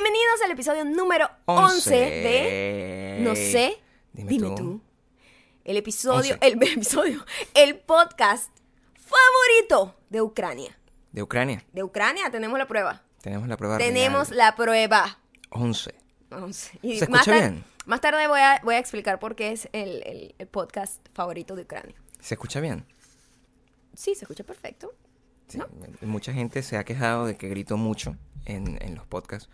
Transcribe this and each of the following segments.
Bienvenidos al episodio número 11 de No sé, Dime dime, tú. tú. El episodio, el episodio, el podcast favorito de Ucrania. De Ucrania. De Ucrania tenemos la prueba. Tenemos la prueba Tenemos real. la prueba. 11. 11. Y ¿Se más escucha bien? Más tarde voy a, voy a explicar por qué es el, el- el podcast favorito de Ucrania. ¿Se escucha bien? Sí, se escucha perfecto. Sí. ¿No? Mucha gente se ha quejado de que grito mucho en, en los podcasts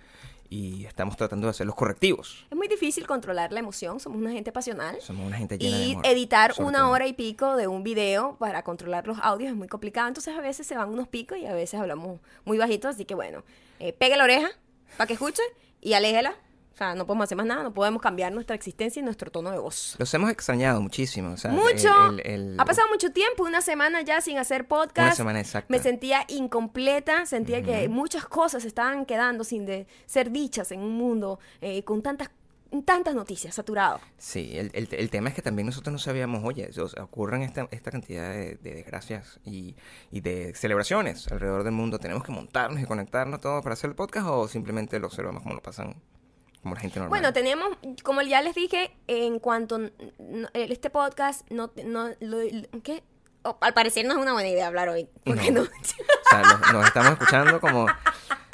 y estamos tratando de hacer los correctivos. Es muy difícil controlar la emoción, somos una gente pasional. Somos una gente llena de Y amor. editar una todo. hora y pico de un video para controlar los audios es muy complicado. Entonces a veces se van unos picos y a veces hablamos muy bajito. Así que bueno, eh, pegue la oreja para que escuche y aléjela. O sea, no podemos hacer más nada, no podemos cambiar nuestra existencia y nuestro tono de voz. Los hemos extrañado muchísimo. o sea, Mucho. el- el- el- Ha pasado mucho tiempo, una semana ya sin hacer podcast. Una semana exacta. Me sentía incompleta, sentía que muchas cosas estaban quedando sin de ser dichas en un mundo eh, con tantas, tantas noticias, saturado. Sí, el, el- el tema es que también nosotros no sabíamos, oye, o sea, ocurren esta, esta cantidad de, de desgracias y, y de celebraciones alrededor del mundo. ¿Tenemos que montarnos y conectarnos todos para hacer el podcast o simplemente lo observamos como lo pasan, como la gente normal? Bueno, tenemos, como ya les dije, en cuanto n- n- este podcast no, no lo, ¿qué? Oh, al parecer no es una buena idea hablar hoy, porque no. No. O sea, nos, nos estamos escuchando como...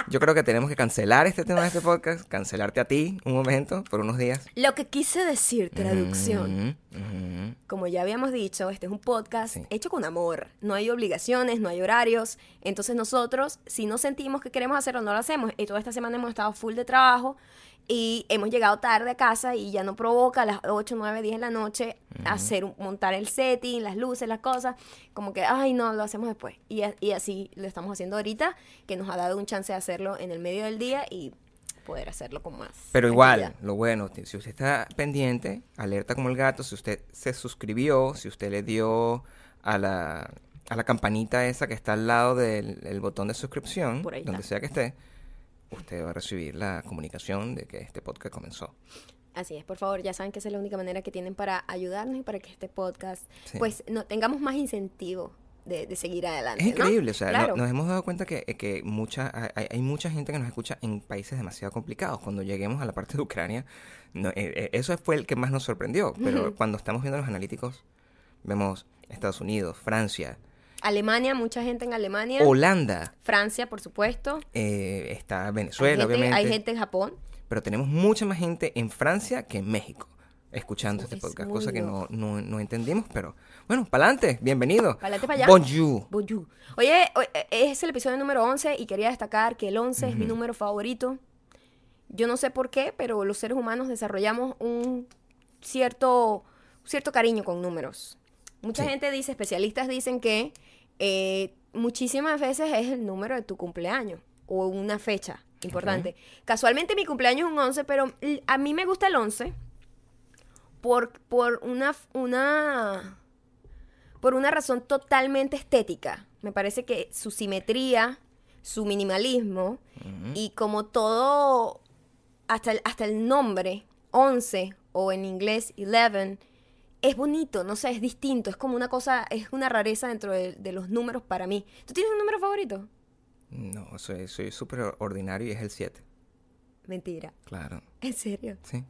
Yo creo que tenemos que cancelar este tema de este podcast, cancelarte a ti un momento, por unos días. Lo que quise decir, traducción, Ujú, ujú. como ya habíamos dicho, este es un podcast Sí. hecho con amor. No hay obligaciones, no hay horarios. Entonces nosotros, si no sentimos que queremos hacerlo, no lo hacemos. Y toda esta semana hemos estado full de trabajo y hemos llegado tarde a casa y ya no provoca a las 8, 9, 10 de la noche hacer un- montar el setting, las luces, las cosas. Como que, ay, no, lo hacemos después. Y, así lo estamos haciendo ahorita, que nos ha dado un chance de hacerlo en el medio del día y poder hacerlo con más. Pero igual, lo bueno, si usted está pendiente, alerta como el gato, si usted se suscribió, si usted le dio a la, a la campanita esa que está al lado del el botón de suscripción, donde sea que esté, usted va a recibir la comunicación de que este podcast comenzó. Así es, por favor, ya saben que esa es la única manera que tienen para ayudarnos y para que este podcast, Sí. pues, no tengamos más incentivo de, de seguir adelante. Es ¿no? increíble, o sea, no- nos hemos dado cuenta que, que mucha, hay, hay mucha gente que nos escucha en países demasiado complicados. Cuando lleguemos a la parte de Ucrania, no, eh, eh, eso fue el que más nos sorprendió. Pero cuando estamos viendo los analíticos, vemos Estados Unidos, Francia, Alemania, mucha gente en Alemania. Holanda, Francia, por supuesto. eh, está hay, Venezuela, gente, obviamente. hay gente en Japón. Pero tenemos mucha más gente en Francia que en México escuchando este es podcast, muy cosa que no, no, no entendimos, pero bueno, pa'lante, bienvenido. Pa'lante pa' allá. Bonjour. Bonjour. Oye, eh, es el episodio número 11 y quería destacar que el 11 es mi número favorito. Yo no sé por qué, pero los seres humanos desarrollamos un cierto, cierto cariño con números. Mucha Sí. gente dice, especialistas dicen que eh, muchísimas veces es el número de tu cumpleaños o una fecha importante. Casualmente mi cumpleaños es un 11, pero a mí me gusta el 11 por, por una, una por una razón totalmente estética. Me parece que su simetría, su minimalismo y como todo, hasta el, hasta el nombre, 11 o en inglés 11, es bonito, no sé, es distinto, es como una cosa, es una rareza dentro de, de los números para mí. ¿Tú tienes un número favorito? No, soy soy súper ordinario y es el 7. Mentira. Claro, ¿En serio? sí.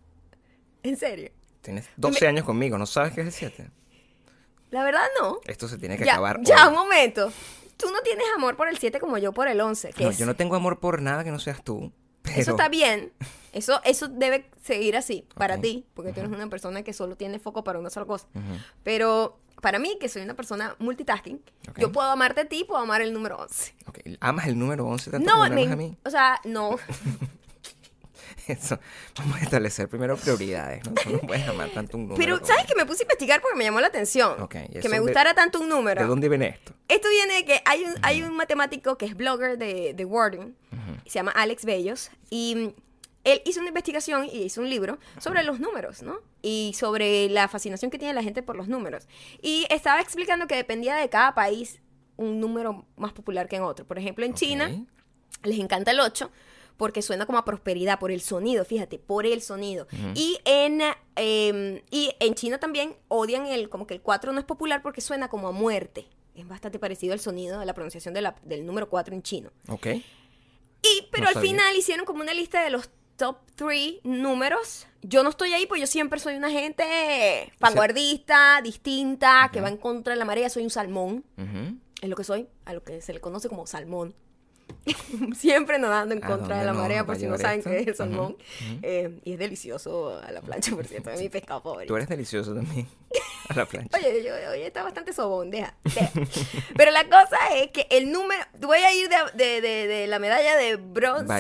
¿En serio? Tienes 12 años conmigo, ¿no sabes qué es el 7? La verdad no. Esto se tiene que Ya, acabar ya, hoy. un momento. Tú no tienes amor por el 7 como yo por el 11. que No, es- yo no tengo amor por nada que no seas tú. Pero... Eso está bien. Eso, eso debe seguir así para Ok. ti, porque tú eres una persona que solo tiene foco para una sola cosa. Ujú. Pero para mí, que soy una persona multitasking, Ok. yo puedo amarte a ti, puedo amar el número 11. Ok, ¿Amas el número 11 tanto No, como me- amas a mí? o sea, no. Eso, vamos a establecer primero prioridades, ¿no? Tú no puedes amar tanto un número. Pero, ¿sabes que me puse a investigar porque me llamó la atención? Ok, ¿y que me de- gustara tanto un número. ¿De dónde viene esto? Esto viene de que hay un, hay un matemático que es blogger de, de Wording, se llama Alex Bellos, y mm, él hizo una investigación y hizo un libro sobre los números, ¿no? Y sobre la fascinación que tiene la gente por los números. Y estaba explicando que dependía de cada país un número más popular que en otro. Por ejemplo, en China Ok. les encanta el 8 porque suena como a prosperidad por el sonido, fíjate, por el sonido. Y en eh, y en China también odian el como que el 4 no es popular porque suena como a muerte. Es bastante parecido al sonido de la pronunciación de la- del número 4 en chino. Ok. Y pero No al sabía. final hicieron como una lista de los top 3 números. Yo no estoy ahí, pues yo siempre soy una gente vanguardista, distinta, que va en contra de la marea. Soy un salmón, es lo que soy, a lo que se le conoce como salmón. siempre nadando en ¿A contra de la marea, por a si no saben esto? qué es el salmón. Eh, y es delicioso a la plancha, por cierto, es mi pescado favorito. Tú eres delicioso también. A la plancha. Oye, yo, hoy está bastante sobón, deja. deja. Pero la cosa es que el número. Voy a ir de, de- de- de la medalla de bronce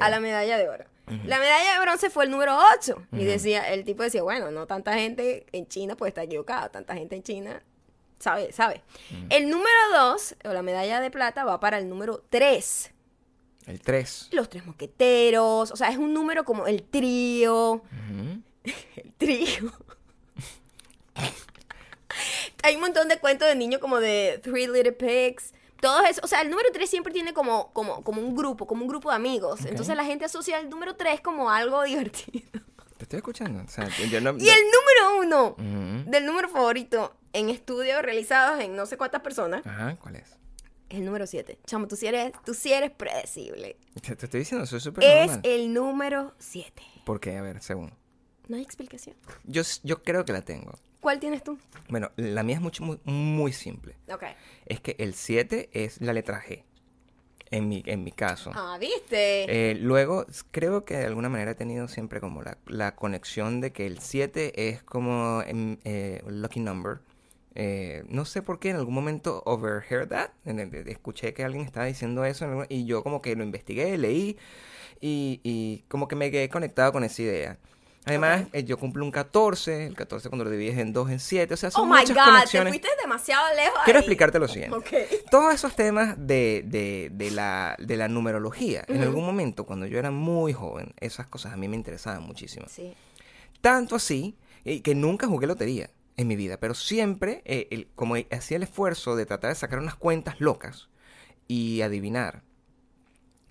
a la medalla de oro. La medalla de bronce fue el número 8. Y decía, el tipo decía, bueno, no tanta gente en China pues está equivocado. Tanta gente en China sabe, sabe. El número 2, o la medalla de plata, va para el número 3. El 3. Los tres mosqueteros. O sea, es un número como el trío. El trío. Hay un montón de cuentos de niños como de Three Little Pigs. Todo eso, o sea, el número 3 siempre tiene como, como, como un grupo, como un grupo de amigos. Entonces la gente asocia el número 3 como algo divertido. Te estoy escuchando. O sea, yo no, Y el número 1 Ujú. del número favorito en estudios realizados en no sé cuántas personas Ajá, ¿cuál es? el número 7. Chamo, tú sí eres, tú sí eres predecible. Te, te estoy diciendo, soy súper Es normal. el número 7. ¿Por qué? A ver, según. No hay explicación. Yo, yo creo que la tengo. ¿Cuál tienes tú? Bueno, la mía es mucho, muy, muy simple. Ok. Es que el 7 es la letra G. En mi, en mi caso. Ah, ¿viste? Eh, luego, creo que de alguna manera he tenido siempre como la, la conexión de que el 7 es como em, eh, un lucky number. Eh, no sé por qué en algún momento overheard that. escuché que alguien estaba diciendo eso y yo como que lo investigué, leí y, y como que me quedé conectado con esa idea. Además, eh, yo cumplo un 14, el 14 cuando lo divides en 2, en 7, o sea, son oh my god, te fuiste demasiado lejos. Quiero ahí. explicarte lo siguiente. Todos esos temas de, de, de la, de la numerología, en algún momento, cuando yo era muy joven, esas cosas a mí me interesaban muchísimo. Sí. Tanto así eh, que nunca jugué lotería en mi vida, pero siempre, eh, el- como hacía el esfuerzo de tratar de sacar unas cuentas locas y adivinar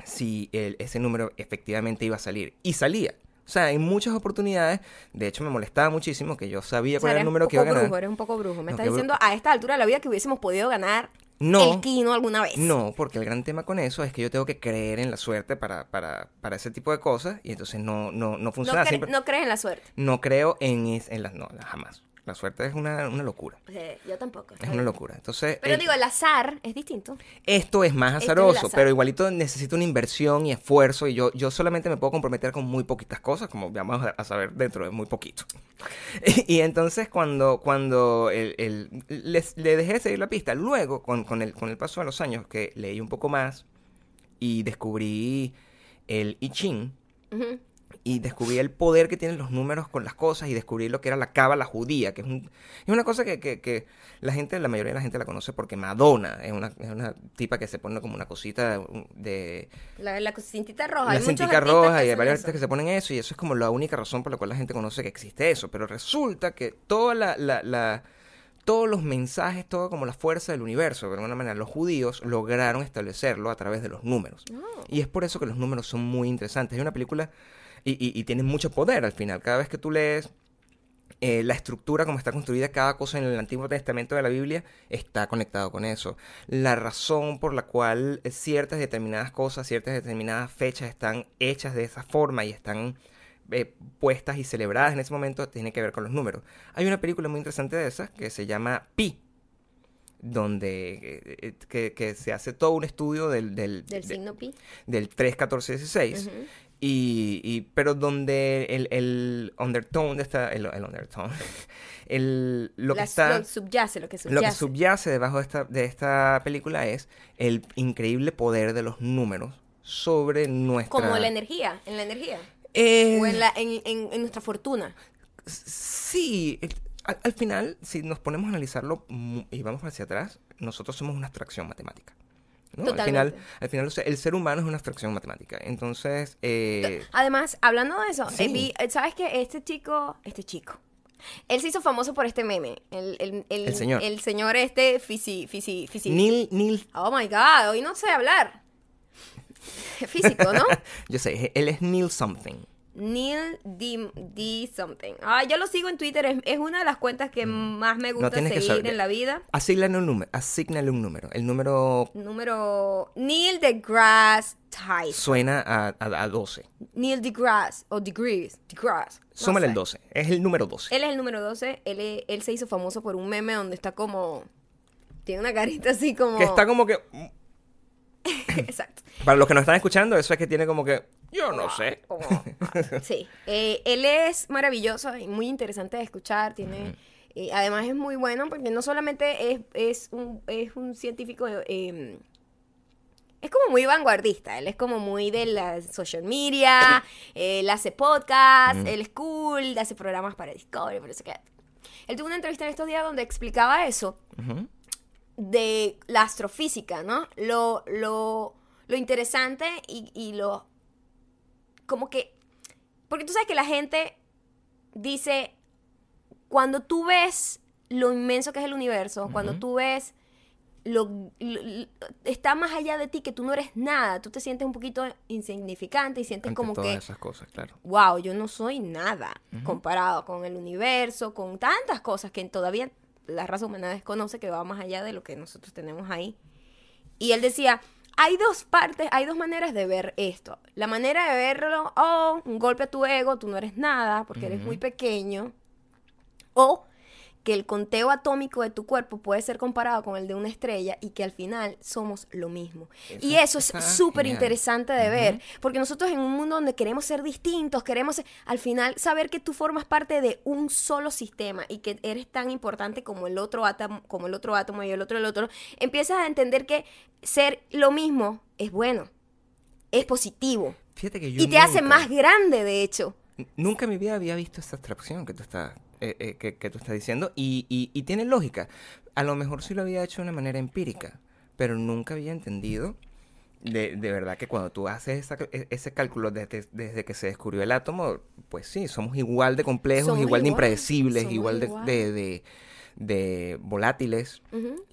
si el- ese número efectivamente iba a salir. Y salía. O sea, en muchas oportunidades, de hecho me molestaba muchísimo que yo sabía O sea, cuál era el número que iba a ganar. brujo, eres un poco brujo. Me No, estás diciendo a esta altura de la vida que hubiésemos podido ganar No. el Kino alguna vez. No, porque el gran tema con eso es que yo tengo que creer en la suerte para, para, para ese tipo de cosas y entonces no, no, no No, funciona. cre- Siempre- no crees en la suerte. no creo en, es- en las... No, jamás. La suerte es una, una locura. Sea, yo tampoco. Es una locura. Entonces, Pero el- digo, el azar es distinto. esto es más es azaroso, azar. pero igualito necesito una inversión y esfuerzo y yo, yo solamente me puedo comprometer con muy poquitas cosas, como vamos a, a saber dentro de muy poquito. y entonces cuando, cuando el, el- les- le dejé de seguir la pista, luego con, con el, con el paso de los años que leí un poco más y descubrí el I Ching, Ujú. Y descubrí el poder que tienen los números con las cosas y descubrí lo que era la cábala judía, que es, un- es una cosa que, que- que la gente, la mayoría de la gente la conoce porque Madonna es una, es una tipa que se pone como una cosita de La, la cintita roja. la hay artistas roja y hay varios artistas que se ponen eso y eso es como la única razón por la cual la gente conoce que existe eso, pero resulta que toda la, la- la- todos los mensajes, todo como la fuerza del universo, de alguna manera los judíos lograron establecerlo a través de los números. Oh. Y es por eso que los números son muy interesantes. Es una película y, y, y tiene mucho poder al final. Cada vez que tú lees eh, la estructura, como está construida cada cosa en el Antiguo Testamento de la Biblia, está conectado con eso. La razón por la cual ciertas determinadas cosas, ciertas determinadas fechas están hechas de esa forma y están eh, puestas y celebradas en ese momento, tiene que ver con los números. Hay una película muy interesante de esas que se llama Pi, donde eh, que, que se hace todo un estudio del, del, Del de- signo pi. del 3, 14, 16. Ujú. Y, y- pero donde el, el undertone de esta, el, el undertone, el, lo que está, lo subyace, lo que subyace. lo que subyace debajo de esta, de esta película es el increíble poder de los números sobre nuestra... Como la energía, en la energía. Eh, O en, la, en, en- en nuestra fortuna. Sí, al, al final, si nos ponemos a analizarlo y vamos hacia atrás, nosotros somos una abstracción matemática. ¿No? Al final, al final o sea, el ser humano es una abstracción matemática. Entonces, eh, Además, hablando de eso, Sí. vi- eh, ¿sabes que Este chico, este chico, él se hizo famoso por este meme. El, el, el, El señor. El señor este, fisi, fisi, fisi. Neil, Neil, Oh my God, hoy no sé hablar. Físico, ¿no? yo sé, él es Neil something. Neil D, D something. Ah, yo lo sigo en Twitter, es, es una de las cuentas que más me gusta Mm. que seguir saber. en la vida. Asígnale un número, asígnale un número. El número Número Neil deGrasse Fahrenheit. suena a, a, a 12. Neil deGrasse, o degrees, deGrasse. no Súmale el 12. Es el número 12. Él es el número 12. Él, él se hizo famoso por un meme donde está como. Tiene una carita así como. Que está como que... Exacto. Para los que nos están escuchando, eso es que tiene como que... Yo no sé. Como- sí. Eh, él es maravilloso y muy interesante de escuchar. Tiene. eh, además es muy bueno porque no solamente es, es, un, es un científico. eh, es como muy vanguardista, él es como muy de la social media, él hace podcast, él es cool, hace programas para Discovery, por eso que... Él tuvo una entrevista en estos días donde explicaba eso, de la astrofísica, ¿no? Lo, lo, lo interesante y, y lo... Como que... Porque tú sabes que la gente dice, cuando tú ves lo inmenso que es el universo, cuando tú ves lo, lo- lo- está más allá de ti, que tú no eres nada, tú te sientes un poquito insignificante y sientes Ante como todas que esas cosas, claro. wow, yo no soy nada comparado con el universo, con tantas cosas que todavía la raza humana desconoce que va más allá de lo que nosotros tenemos ahí. Y él decía, hay dos partes, hay dos maneras de ver esto. La manera de verlo, oh, un golpe a tu ego, tú no eres nada porque eres muy pequeño. O que el conteo atómico de tu cuerpo puede ser comparado con el de una estrella y que al final somos lo mismo. y Eso es súper interesante de ver, porque nosotros en un mundo donde queremos ser distintos, queremos ser- al final saber que tú formas parte de un solo sistema y que eres tan importante como el otro átomo, como el otro átomo y el otro el otro, empiezas a entender que ser lo mismo es bueno, es positivo Fíjate que yo y te hace más grande, de hecho. Nunca en mi vida había visto esta abstracción que tú estás, eh, eh, que, que tú estás diciendo y, y- y tiene lógica. A lo mejor sí lo había hecho de una manera empírica, pero nunca había entendido de, de verdad que cuando tú haces esa- e- ese cálculo desde, desde que se descubrió el átomo, pues sí, somos igual de complejos, Somos igual de impredecibles, igual de, igual. de, de- de volátiles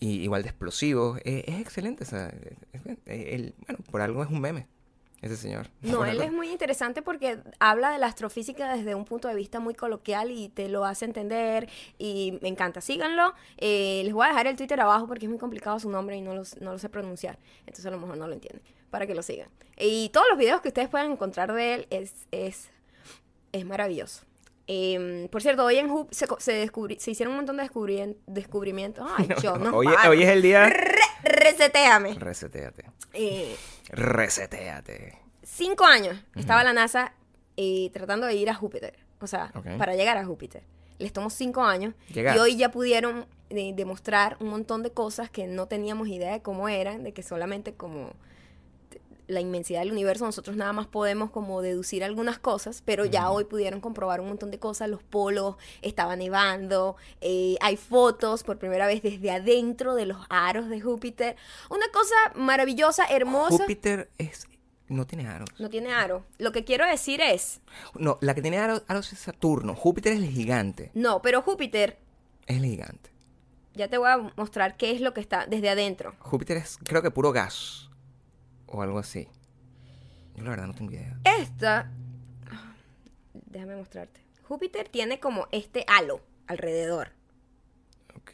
y igual de explosivos. Eh, es excelente. esa- es- eh, el- bueno, por algo es un meme, ese señor. No, él es muy interesante porque habla de la astrofísica desde un punto de vista muy coloquial y te lo hace entender y me encanta. Síganlo. Eh, les voy a dejar el Twitter abajo porque es muy complicado su nombre y no, los- no lo sé pronunciar. Entonces a lo mejor no lo entienden. Para que lo sigan. Y todos los videos que ustedes puedan encontrar de él es, es, es maravilloso. Em, por cierto, hoy en Hoop se, se, descubri- se hicieron un montón de descubrien- descubrimientos. Ay, yo no hoy, hoy es el día... Re- resetéame. Reseteate. Eh, Reseteate. cinco años estaba la NASA eh, tratando de ir a Júpiter. O sea, Ok. para llegar a Júpiter. Les tomó cinco años. Llegar. Y hoy ya pudieron eh, demostrar un montón de cosas que no teníamos idea de cómo eran, de que solamente como la inmensidad del universo, nosotros nada más podemos como deducir algunas cosas, pero ya hoy pudieron comprobar un montón de cosas, los polos estaban nevando, eh, hay fotos por primera vez desde adentro de los aros de Júpiter, una cosa maravillosa, hermosa. Júpiter es... No tiene aros. No tiene aro. Lo que quiero decir es, No, la que tiene aros, aros es Saturno. Júpiter es el gigante. no, pero Júpiter, Es el gigante. ya te voy a mostrar qué es lo que está desde adentro. Júpiter es, creo que puro gas. O algo así. Yo la verdad no tengo idea. Esta, déjame mostrarte. Júpiter tiene como este halo alrededor. Ok.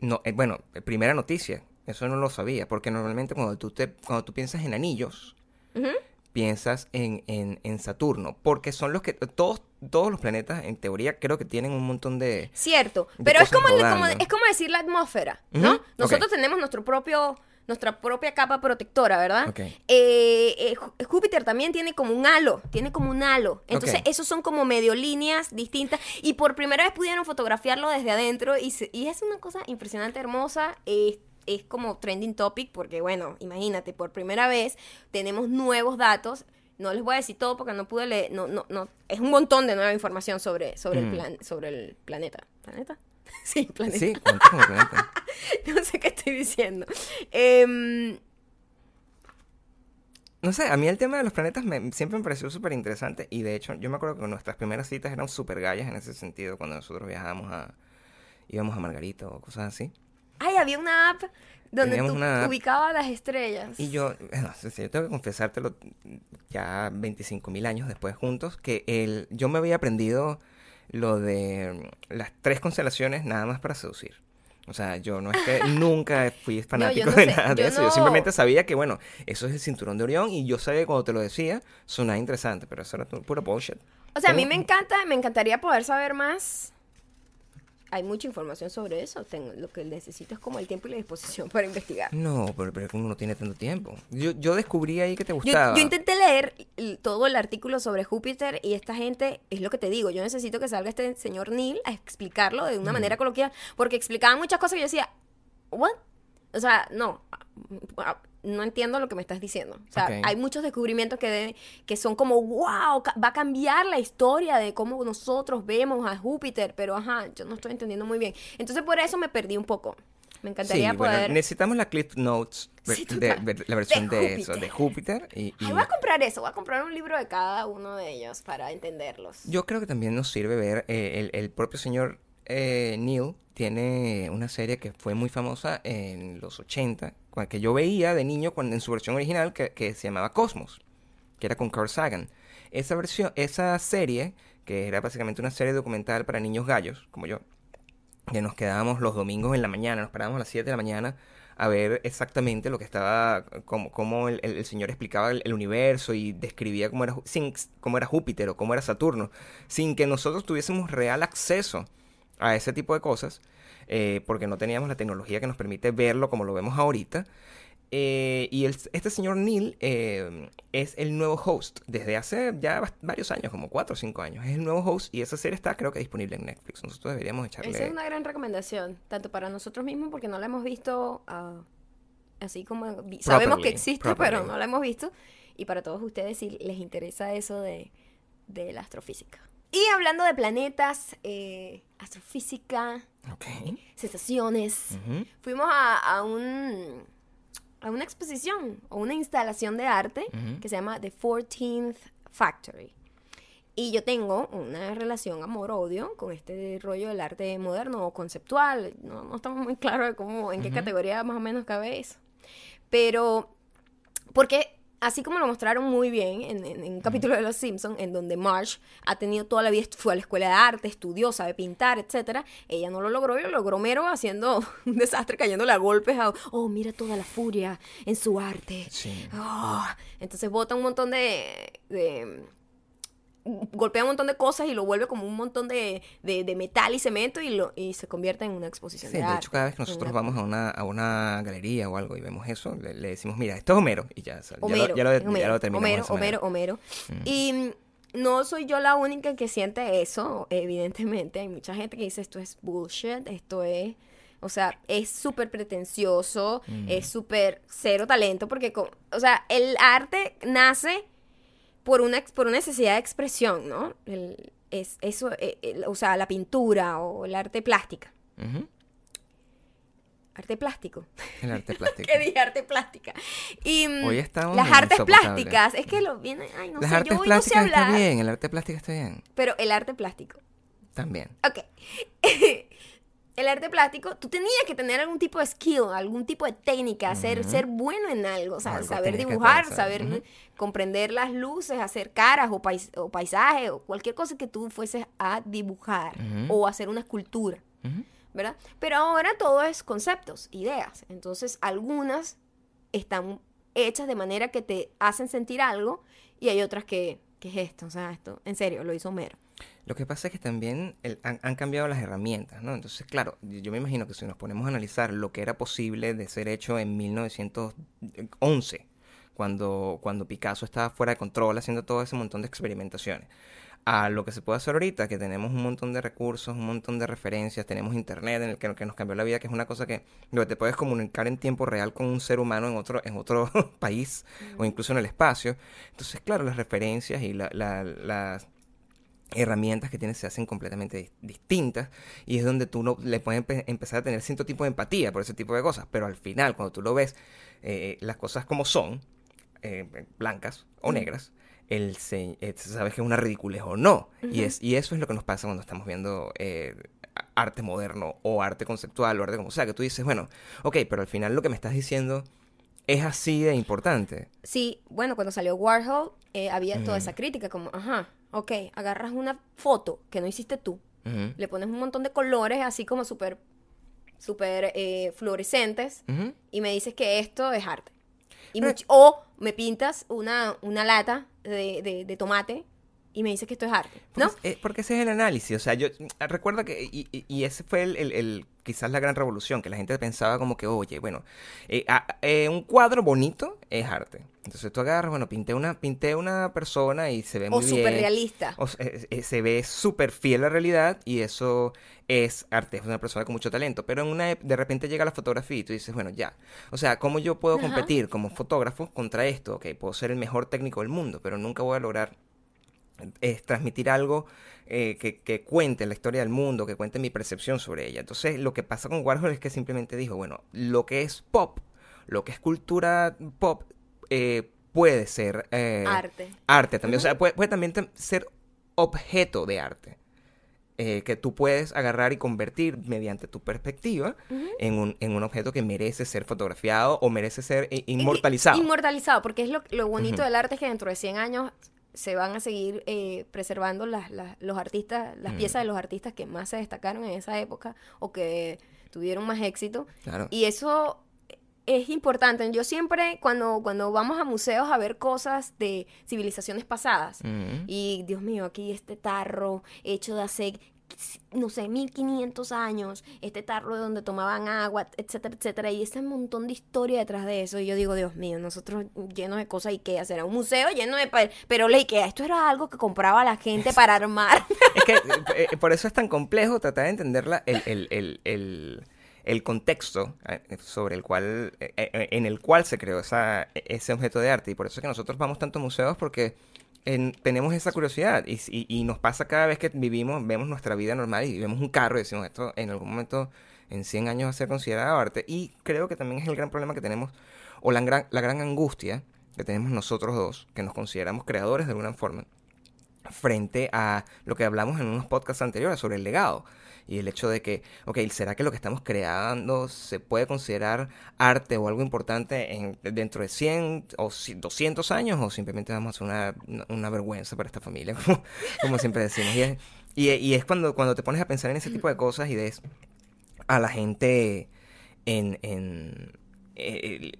No, eh, bueno, eh, primera noticia. Eso no lo sabía. Porque normalmente cuando tú, te, cuando tú piensas en anillos, piensas en, en, en Saturno. Porque son los que... Todos, todos los planetas, en teoría, creo que tienen un montón de... Cierto, de pero es como, es como decir la atmósfera, ¿no? Nosotros tenemos nuestro propio, nuestra propia capa protectora, ¿verdad? Ok. Eh, eh, Jú- Júpiter también tiene como un halo, tiene como un halo. Entonces, Ok. esos son como medio líneas distintas. Y por primera vez pudieron fotografiarlo desde adentro. Y, se- y es una cosa impresionante, hermosa. Es, es como trending topic, porque bueno, imagínate, por primera vez tenemos nuevos datos. No les voy a decir todo porque no pude leer, no, no, no, es un montón de nueva información sobre, sobre, el, Mm. plan, sobre el planeta. ¿Planeta? Sí, planeta. Sí, cuenta como planeta. No sé qué estoy diciendo. Em, No sé, a mí el tema de los planetas me- siempre me pareció súper interesante y de hecho yo me acuerdo que nuestras primeras citas eran súper gallas en ese sentido cuando nosotros viajábamos a... íbamos a Margarito o cosas así. ay, había una app donde Teníamos tú una ubicabas las estrellas. Y yo, sí, yo tengo que confesártelo ya 25 mil años después juntos, que el, yo me había aprendido lo de las tres constelaciones nada más para seducir. O sea, yo no es que nunca fui fanático no de sé, nada de yo eso. Yo no- simplemente sabía que, bueno, eso es el cinturón de Orión y yo sabía que cuando te lo decía sonaba interesante, pero eso era puro bullshit. O sea, a mí me encanta, me encantaría poder saber más. Hay mucha información sobre eso. Tengo, lo que necesito es como el tiempo y la disposición para investigar. No, pero, pero uno no tiene tanto tiempo. Yo, yo descubrí ahí que te gustaba. yo intenté leer todo el artículo sobre Júpiter y esta gente, es lo que te digo, yo necesito que salga este señor Neil a explicarlo de una manera coloquial, porque explicaban muchas cosas que yo decía, ¿what? O sea, no, no entiendo lo que me estás diciendo. O sea, hay muchos descubrimientos que, de- que son como, wow, va a cambiar la historia de cómo nosotros vemos a Júpiter, pero ajá, yo no estoy entendiendo muy bien. Entonces por eso me perdí un poco. Me encantaría Sí, bueno, poder... necesitamos la Cliff Notes, Sí, de, la versión De eso, Júpiter. de Júpiter. Y, y Ay, voy a comprar eso, voy a comprar un libro de cada uno de ellos para entenderlos. yo creo que también nos sirve ver, eh, el, el propio señor eh, Neil tiene una serie que fue muy famosa en los 80, cua- que yo veía de niño cuando, en su versión original, que, se llamaba Cosmos, que era con Carl Sagan. Esa versión, esa serie, que era básicamente una serie documental para niños gallos, como yo, que nos quedábamos los domingos en la mañana, nos parábamos a las 7 de la mañana a ver exactamente lo que estaba, cómo, el, el- señor explicaba el, el universo y describía cómo era, sin, cómo era Júpiter o cómo era Saturno, sin que nosotros tuviésemos real acceso a ese tipo de cosas, eh, porque no teníamos la tecnología que nos permite verlo como lo vemos ahorita. Eh, y el- este señor Neil eh, es el nuevo host desde hace ya varios años, como 4 o 5 años. Es el nuevo host y esa serie está creo que disponible en Netflix. Nosotros deberíamos echarle... Esa es una gran recomendación, tanto para nosotros mismos, porque no la hemos visto ah, así como... vi- Sabemos que Properly, existe, properly. pero no la hemos visto. Y para todos ustedes, si les interesa eso de, de la astrofísica. Y hablando de planetas, eh, astrofísica, Ok. sensaciones, fuimos a, a un a una exposición o una instalación de arte que se llama The 14th Factory. Y yo tengo una relación amor-odio con este rollo del arte moderno o conceptual. No, no estamos muy claros de cómo, en qué categoría más o menos cabe eso. Pero, porque así como lo mostraron muy bien en, en- en un capítulo de Los Simpsons, en donde Marge ha tenido toda la vida, fue a la escuela de arte, estudió, sabe pintar, etcétera, ella no lo logró y lo logró mero haciendo un desastre, cayéndole a golpes a, oh, mira toda la furia en su arte. Sí. Ah, entonces bota un montón de, de- golpea un montón de cosas y lo vuelve como un montón de, de- de metal y cemento y, lo, y se convierte en una exposición Sí, de de arte. hecho, cada vez que nosotros vamos a una, a una galería o algo y vemos eso, le, le decimos, mira, esto es Homero. Y ya, lo- Homero, ya lo, ya Homero, lo terminamos Homero, Homero. Homero. Y mm, no soy yo la única que siente eso, evidentemente. Hay mucha gente que dice esto es bullshit, esto es... O sea, es súper pretencioso, es súper cero talento, porque, co- o sea, el arte nace por una, por una necesidad de expresión, ¿no? El- es, eso, eh, el- o sea, la pintura o el arte plástica. Arte plástico. El arte plástico. ¿Qué dije? Arte plástica. Y mm, Hoy estamos las artes plásticas, es que lo viene, ay, no Las sé, artes yo hoy no sé plásticas está hablar, bien, el arte plástico está bien. pero el arte plástico. También. Ok. el arte plástico, tú tenías que tener algún tipo de skill, algún tipo de técnica, ser, ser bueno en algo, o sea, Algo saber dibujar, saber comprender las luces, hacer caras o, pais- o paisajes o cualquier cosa que tú fueses a dibujar o hacer una escultura. ¿verdad? Pero ahora todo es conceptos, ideas. Entonces, algunas están hechas de manera que te hacen sentir algo y hay otras que, ¿qué es esto? O sea, esto, en serio, lo hizo Homero. Lo que pasa es que también el- han, han cambiado las herramientas, ¿no? Entonces, claro, yo me imagino que si nos ponemos a analizar lo que era posible de ser hecho en 1911, cuando, cuando Picasso estaba fuera de control haciendo todo ese montón de experimentaciones, a lo que se puede hacer ahorita, que tenemos un montón de recursos, un montón de referencias, tenemos internet en el que, que nos cambió la vida, que es una cosa que donde te puedes comunicar en tiempo real con un ser humano en otro, en otro país o incluso en el espacio. Entonces, claro, las referencias y la- la- las herramientas que tienes se hacen completamente dis- distintas y es donde tú no, le puedes empe- empezar a tener cierto tipo de empatía por ese tipo de cosas, pero al final cuando tú lo ves eh, las cosas como son, eh, blancas o negras, el se, eh, sabes que es una ridiculez o no. y, es, y eso es lo que nos pasa cuando estamos viendo eh, arte moderno o arte conceptual o arte como sea, que tú dices, bueno, ok, pero al final lo que me estás diciendo es así de importante. Sí, bueno, cuando salió Warhol eh, había toda esa crítica como, ajá, ok, agarras una foto que no hiciste tú, le pones un montón de colores así como súper súper eh, fluorescentes y me dices que esto es arte. Y o me pintas una, una lata de, de- de tomate y me dices que esto es arte, ¿no? Porque, eh, porque ese es el análisis. O sea, yo mm, recuerda que, y, y- y ese fue el, el- el- quizás la gran revolución, que la gente pensaba como que, oye, bueno, eh, a- eh, un cuadro bonito es arte. Entonces tú agarras, bueno, pinté una, pinté una persona y se ve O muy bien. súper realista. O sea, eh, eh, se ve súper fiel a la realidad y eso es arte, es una persona con mucho talento. Pero en una de repente llega la fotografía y tú dices, bueno, ya. O sea, ¿cómo yo puedo Ajá. competir como fotógrafo contra esto? Ok, puedo ser el mejor técnico del mundo, pero nunca voy a lograr es transmitir algo eh, que, que cuente la historia del mundo, que cuente mi percepción sobre ella. Entonces, lo que pasa con Warhol es que simplemente dijo, bueno, lo que es pop, lo que es cultura pop, eh, puede ser eh, Arte. arte también. O sea, puede, puede también ser objeto de arte. que tú puedes agarrar y convertir mediante tu perspectiva en, un, en un objeto que merece ser fotografiado o merece ser inmortalizado. Inmortalizado, porque es lo, lo bonito del arte es que dentro de 100 años se van a seguir eh, preservando las, las- los artistas, las Mm. piezas de los artistas que más se destacaron en esa época o que tuvieron más éxito. Claro. Y eso es importante. Yo siempre, cuando, cuando vamos a museos a ver cosas de civilizaciones pasadas, Ujú. y Dios mío, aquí este tarro hecho de hace, no sé, 1500 años, este tarro de donde tomaban agua, etcétera, etcétera, y ese montón de historia detrás de eso. Y yo digo, Dios mío, nosotros llenos de cosas Ikea, será un museo lleno de pero la Ikea, esto era algo que compraba la gente para armar. Es que eh, eh, por eso es tan complejo tratar de entender el, el- el- el- el contexto eh, sobre el cual, en el cual se creó esa, ese objeto de arte. Y por eso es que nosotros vamos tanto a museos porque en- tenemos esa curiosidad. Y nos pasa cada vez que vivimos, vemos nuestra vida normal y vemos un carro y decimos, esto en algún momento, en 100 años va a ser considerado arte. Y creo que también es el gran problema que tenemos, o la gran, la gran angustia que tenemos nosotros dos, que nos consideramos creadores de alguna forma frente a lo que hablamos en unos podcasts anteriores sobre el legado y el hecho de que, ok, ¿será que lo que estamos creando se puede considerar arte o algo importante en, dentro de 100 o ci- 200 años o simplemente vamos a hacer una, una- vergüenza para esta familia, como, como siempre decimos? Y es, y, y es cuando, cuando te pones a pensar en ese tipo de cosas y ves a la gente en... en eh,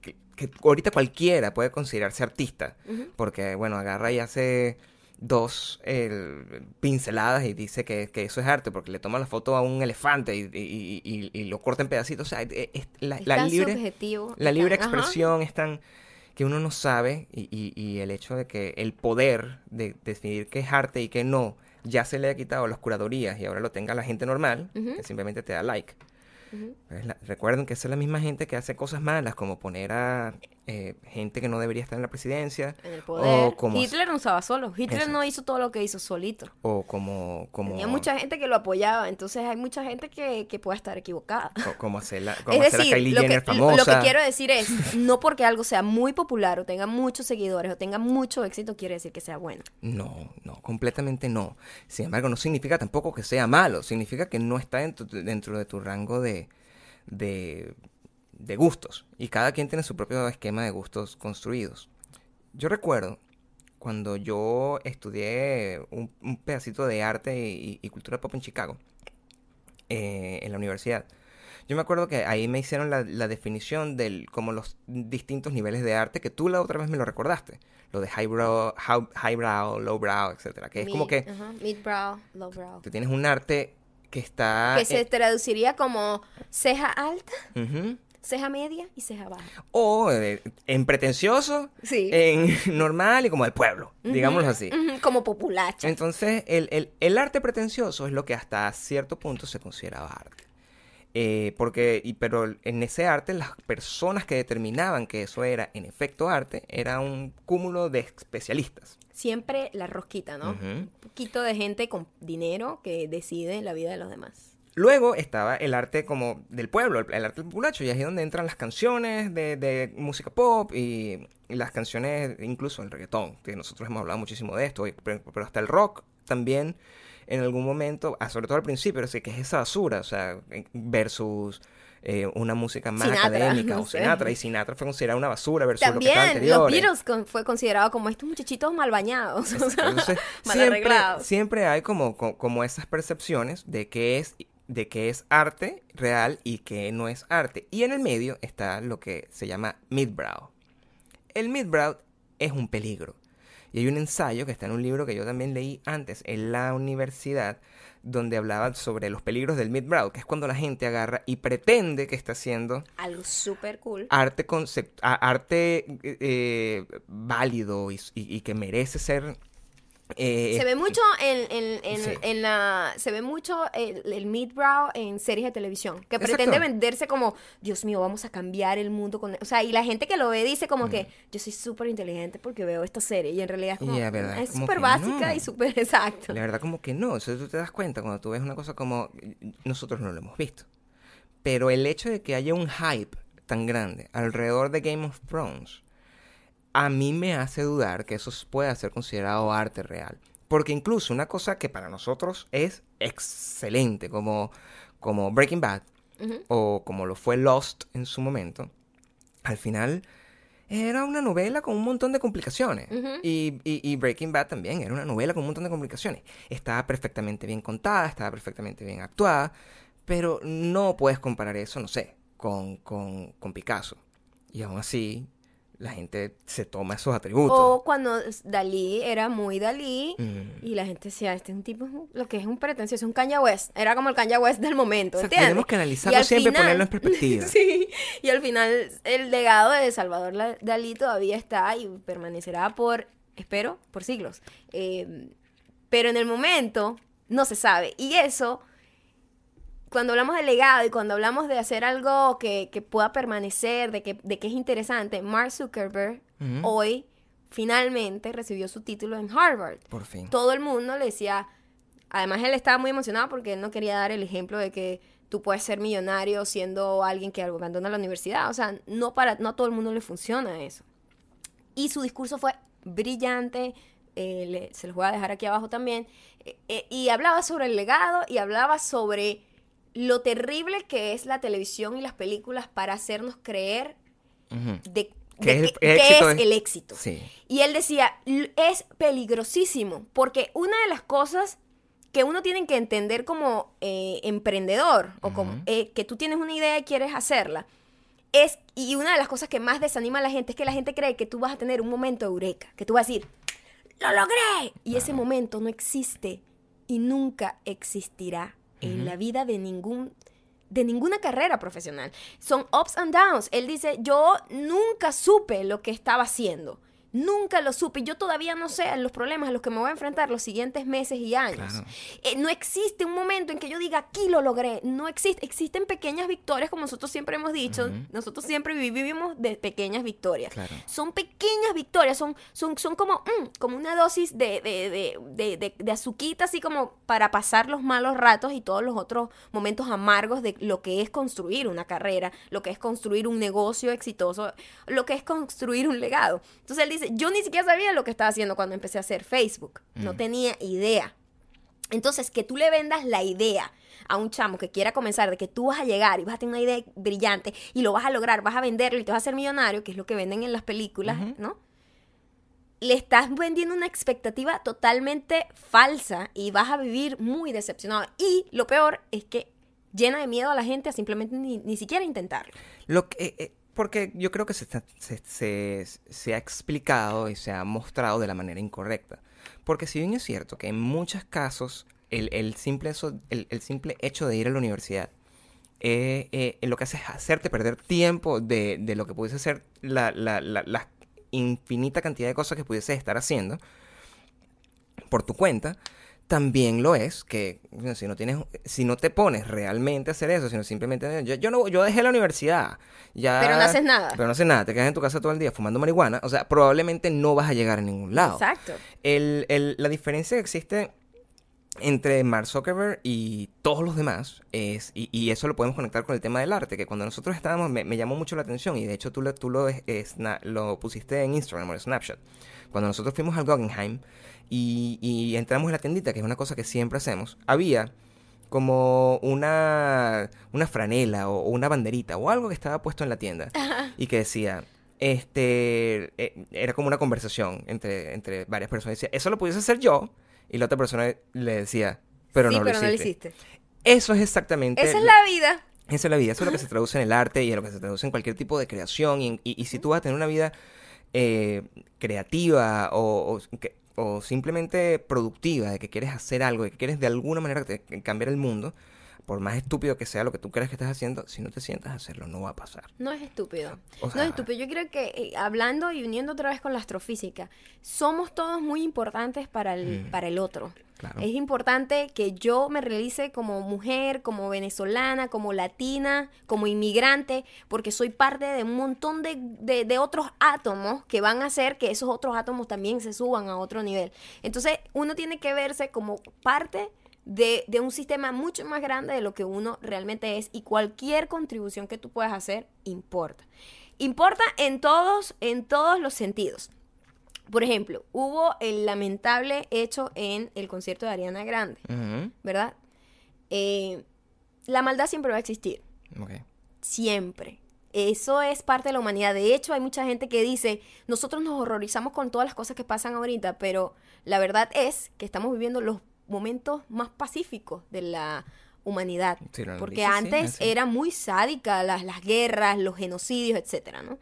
que, que ahorita cualquiera puede considerarse artista, porque, bueno, agarra y hace dos eh, pinceladas y dice que, que eso es arte, porque le toma la foto a un elefante y, y- y- y lo corta en pedacitos. O sea, es- la, Es la libre, subjetivo, la libre tan- ajá. expresión es tan que uno no sabe y, el hecho de que el poder de decidir qué es arte y qué no ya se le ha quitado a las curadurías y ahora lo tenga la gente normal, que simplemente te da like. Ujú. Es la- recuerden que esa es la misma gente que hace cosas malas, como poner a eh, gente que no debería estar en la presidencia, En el poder. O como- Hitler no estaba solo. Hitler Eso. no hizo todo lo que hizo solito. o como... como Tenía mucha gente que lo apoyaba, entonces hay mucha gente que, que puede estar equivocada. co- como hacerla, como Es hacer a decir, Kylie lo que, Jenner lo- famosa. lo que quiero decir es, no porque algo sea muy popular o tenga muchos seguidores o tenga mucho éxito, quiere decir que sea bueno. No, no, completamente no. Sin embargo, no significa tampoco que sea malo, significa que no está dentro, dentro de tu rango de, de, de gustos. Y cada quien tiene su propio esquema de gustos construidos. Yo recuerdo cuando yo estudié un, un pedacito de arte y, y cultura pop en Chicago, eh, en la universidad. Yo me acuerdo que ahí me hicieron la, la definición del como los distintos niveles de arte que tú la otra vez me lo recordaste. Lo de highbrow, how- highbrow, lowbrow, etcétera. Que es como Mid- que ajá, Mid-brow, low-brow. tú tienes un arte que está... Que se eh, traduciría como ceja alta, ujú, ceja media y ceja baja. o eh, en pretencioso, Sí. en normal y como el pueblo, digámoslo así. Como populacha. Entonces, el, el- el arte pretencioso es lo que hasta cierto punto se consideraba arte. Eh, porque, y, pero en ese arte, las personas que determinaban que eso era en efecto arte, era un cúmulo de especialistas. Siempre la rosquita, ¿no? Un poquito de gente con dinero que decide la vida de los demás. Luego estaba el arte como del pueblo, el, el arte populacho, y ahí es donde entran las canciones de, de música pop y, y las canciones, incluso el reggaetón, que nosotros hemos hablado muchísimo de esto, y- pero, pero hasta el rock también en algún momento, ah, sobre todo al principio, que es esa basura, o sea, eh, versus eh, una música más Sinatra, académica no o sé. Sinatra, y Sinatra fue considerada una basura versus lo que También estaba los anterior. Beatles con- fue considerado como estos muchachitos mal bañados. Entonces, mal siempre, arreglados. siempre hay como, co- como esas percepciones de qué es de qué es arte real y qué no es arte. Y en el medio está lo que se llama midbrow. El midbrow es un peligro. Y hay un ensayo que está en un libro que yo también leí antes en la universidad, donde hablaba sobre los peligros del midbrow, que es cuando la gente agarra y pretende que está haciendo Algo súper cool. arte, concep- a- arte eh, eh, válido y, y- y que merece ser... eh, Se ve mucho en, en- en- Sí. en la se ve mucho el, el midbrow en series de televisión que Exacto. pretende venderse como Dios mío vamos a cambiar el mundo con o sea y la gente que lo ve dice como que yo soy súper inteligente porque veo esta serie y en realidad es como verdad es súper básica no. y súper exacto La verdad como que no, eso tú te das cuenta cuando tú ves una cosa como nosotros no lo hemos visto. Pero el hecho de que haya un hype tan grande alrededor de Game of Thrones a mí me hace dudar que eso pueda ser considerado arte real. Porque incluso una cosa que para nosotros es excelente, como, como Breaking Bad, o como lo fue Lost en su momento, al final era una novela con un montón de complicaciones. Y- y Breaking Bad también era una novela con un montón de complicaciones. Estaba perfectamente bien contada, estaba perfectamente bien actuada, pero no puedes comparar eso, no sé, con, con, con Picasso. Y aún así, la gente se toma esos atributos. o cuando Dalí era muy Dalí Mm. y la gente decía este es un tipo lo que es un pretencioso un Kanye West era como el Kanye West del momento O sea, ¿entiendes? tenemos que analizarlo al siempre y final- ponerlo en perspectiva. Sí, y al final el legado de Salvador Dalí todavía está y permanecerá por, espero, por siglos. Eh, pero en el momento no se sabe. Y eso, cuando hablamos de legado y cuando hablamos de hacer algo que, que pueda permanecer, de que, de que es interesante, Mark Zuckerberg hoy finalmente recibió su título en Harvard Por fin. todo el mundo le decía, además él estaba muy emocionado porque él no quería dar el ejemplo de que tú puedes ser millonario siendo alguien que abandona la universidad, o sea, no para no a todo el mundo le funciona eso. Y su discurso fue brillante, eh, le- se los voy a dejar aquí abajo también, eh, eh, y hablaba sobre el legado y hablaba sobre lo terrible que es la televisión y las películas para hacernos creer Ujú. de, Que de es el que- qué éxito es de- el éxito. Sí. Y él decía, "L- es peligrosísimo, porque una de las cosas que uno tiene que entender como eh, emprendedor, o como eh, que tú tienes una idea y quieres hacerla, es, y una de las cosas que más desanima a la gente es que la gente cree que tú vas a tener un momento eureka, que tú vas a decir, ¡lo logré! Y ese momento no existe y nunca existirá en la vida de ningún de ninguna carrera profesional. Son ups and downs. Él dice, yo nunca supe lo que estaba haciendo. Nunca lo supe. Yo todavía no sé los problemas a los que me voy a enfrentar los siguientes meses y años. Claro. Eh, no existe un momento en que yo diga, aquí lo logré. No existe. Existen pequeñas victorias, como nosotros siempre hemos dicho. Nosotros siempre vivimos de pequeñas victorias. Claro. Son pequeñas victorias, son, son, son como, mm, como una dosis de, de, de, de, de- de azuquita, así como para pasar los malos ratos y todos los otros momentos amargos de lo que es construir una carrera, lo que es construir un negocio exitoso, lo que es construir un legado. Entonces él dice, yo ni siquiera sabía lo que estaba haciendo cuando empecé a hacer Facebook, no Mm. tenía idea. Entonces, que tú le vendas la idea a un chamo que quiera comenzar de que tú vas a llegar y vas a tener una idea brillante y lo vas a lograr, vas a venderlo y te vas a hacer millonario, que es lo que venden en las películas. ¿no? Le estás vendiendo una expectativa totalmente falsa y vas a vivir muy decepcionado. Y lo peor es que llena de miedo a la gente a simplemente ni, ni siquiera intentarlo. Lo que, eh, eh, porque yo creo que se, está- se, se- ha explicado y se ha mostrado de la manera incorrecta. Porque si bien es cierto que en muchos casos el, simple, hecho de ir a la universidad eh, eh, lo que hace es hacerte perder tiempo de, lo que pudiese ser la, la, la- la infinita cantidad de cosas que pudieses estar haciendo por tu cuenta, también lo es que si no tienes si no te pones realmente a hacer eso sino simplemente yo, yo no yo dejé la universidad ya Pero no haces nada. pero no haces nada te quedas en tu casa todo el día fumando marihuana o sea probablemente no vas a llegar a ningún lado Exacto. el, el- la diferencia que existe entre Mark Zuckerberg y todos los demás es, y, y eso lo podemos conectar con el tema del arte, que cuando nosotros estábamos, me, me llamó mucho la atención, y de hecho tú, lo, tú lo, eh, sna- lo pusiste en Instagram o en Snapchat, cuando nosotros fuimos al Guggenheim y, y entramos en la tiendita, que es una cosa que siempre hacemos, había como una, una franela o, o una banderita o algo que estaba puesto en la tienda y que decía, este, eh, era como una conversación entre, entre varias personas. Decía, eso lo pudiese hacer yo. Y la otra persona le decía, pero sí, no pero lo no lo hiciste. Eso es exactamente. Esa es la vida. Esa es la vida, eso es lo que se traduce en el arte y en lo que se traduce en cualquier tipo de creación. Y, y- y si tú vas a tener una vida eh, creativa o, o que- o simplemente productiva, de que quieres hacer algo, de que quieres de alguna manera te- cambiar el mundo, por más estúpido que sea lo que tú creas que estás haciendo, si no te sientas a hacerlo, no va a pasar. No es estúpido. O no es estúpido. Yo creo que eh, hablando y uniendo otra vez con la astrofísica, somos todos muy importantes para el, Mm. para el otro. Claro. Es importante que yo me realice como mujer, como venezolana, como latina, como inmigrante, porque soy parte de un montón de, de- de otros átomos que van a hacer que esos otros átomos también se suban a otro nivel. Entonces, uno tiene que verse como parte de, de un sistema mucho más grande de lo que uno realmente es y cualquier contribución que tú puedas hacer importa. Importa en todos, en todos los sentidos. Por ejemplo, hubo el lamentable hecho en el concierto de Ariana Grande. ¿verdad? Eh, la maldad siempre va a existir, siempre. Eso es parte de la humanidad. De hecho, hay mucha gente que dice, nosotros nos horrorizamos con todas las cosas que pasan ahorita, pero la verdad es que estamos viviendo los momentos más pacíficos de la humanidad. Sí, porque sí, antes así. era muy sádica las, las guerras, los genocidios, etcétera, ¿no?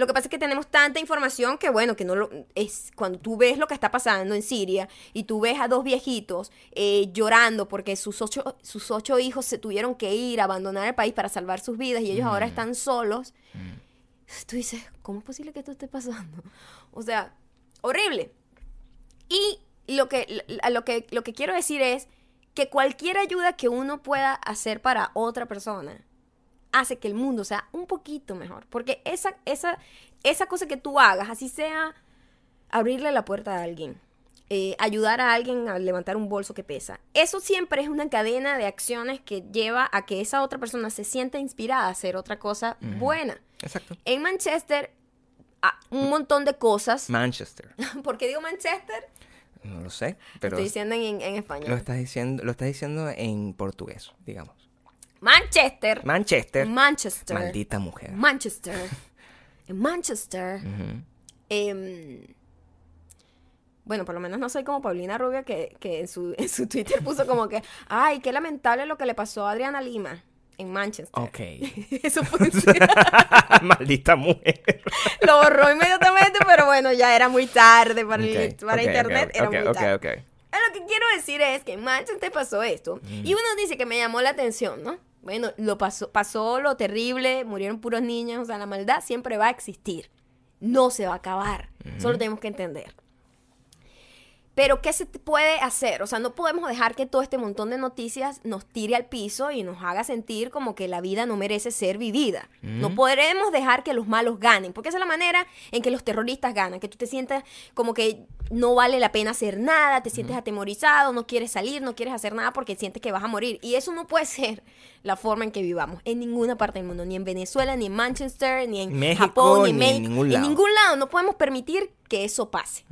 Lo que pasa es que tenemos tanta información que, bueno, que no lo. es Cuando tú ves lo que está pasando en Siria y tú ves a dos viejitos eh, llorando porque sus ocho, sus ocho hijos se tuvieron que ir a abandonar el país para salvar sus vidas y ellos ahora están solos, tú dices, ¿cómo es posible que esto esté pasando? O sea, horrible. Y lo que, lo que, lo que quiero decir es que cualquier ayuda que uno pueda hacer para otra persona hace que el mundo sea un poquito mejor. Porque esa, esa, esa cosa que tú hagas, así sea abrirle la puerta a alguien, eh, ayudar a alguien a levantar un bolso que pesa, eso siempre es una cadena de acciones que lleva a que esa otra persona se sienta inspirada a hacer otra cosa buena. Exacto. En Manchester, ah, un montón de cosas. Manchester. ¿Por qué digo Manchester? No lo sé, Lo pero estoy diciendo en, en lo español. estás diciendo, lo estás diciendo en portugués, digamos. Manchester. Manchester. Manchester. Maldita mujer. Manchester. En Manchester. Em, bueno, por lo menos no soy como Paulina Rubio que, que en, su, en su Twitter puso como que, ay, qué lamentable lo que le pasó a Adriana Lima en Manchester. Ok. Eso fue Maldita mujer. lo borró inmediatamente, pero bueno, ya era muy tarde para, el- Ok, para ok, internet, ok, era muy tarde. Lo que quiero decir es que en Manchester pasó esto. Y uno dice que me llamó la atención, ¿no? Bueno, lo pasó, pasó lo terrible, murieron puros niños, o sea, la maldad siempre va a existir. No se va a acabar. Solo tenemos que entender. Pero, ¿qué se puede hacer? O sea, no podemos dejar que todo este montón de noticias nos tire al piso y nos haga sentir como que la vida no merece ser vivida. No podremos dejar que los malos ganen, porque esa es la manera en que los terroristas ganan, que tú te sientas como que no vale la pena hacer nada, te sientes atemorizado, no quieres salir, no quieres hacer nada porque sientes que vas a morir. Y eso no puede ser la forma en que vivamos en ninguna parte del mundo, ni en Venezuela, ni en Manchester, ni en México, Japón, ni en ni en México. ningún En ningún lado no podemos permitir que eso pase.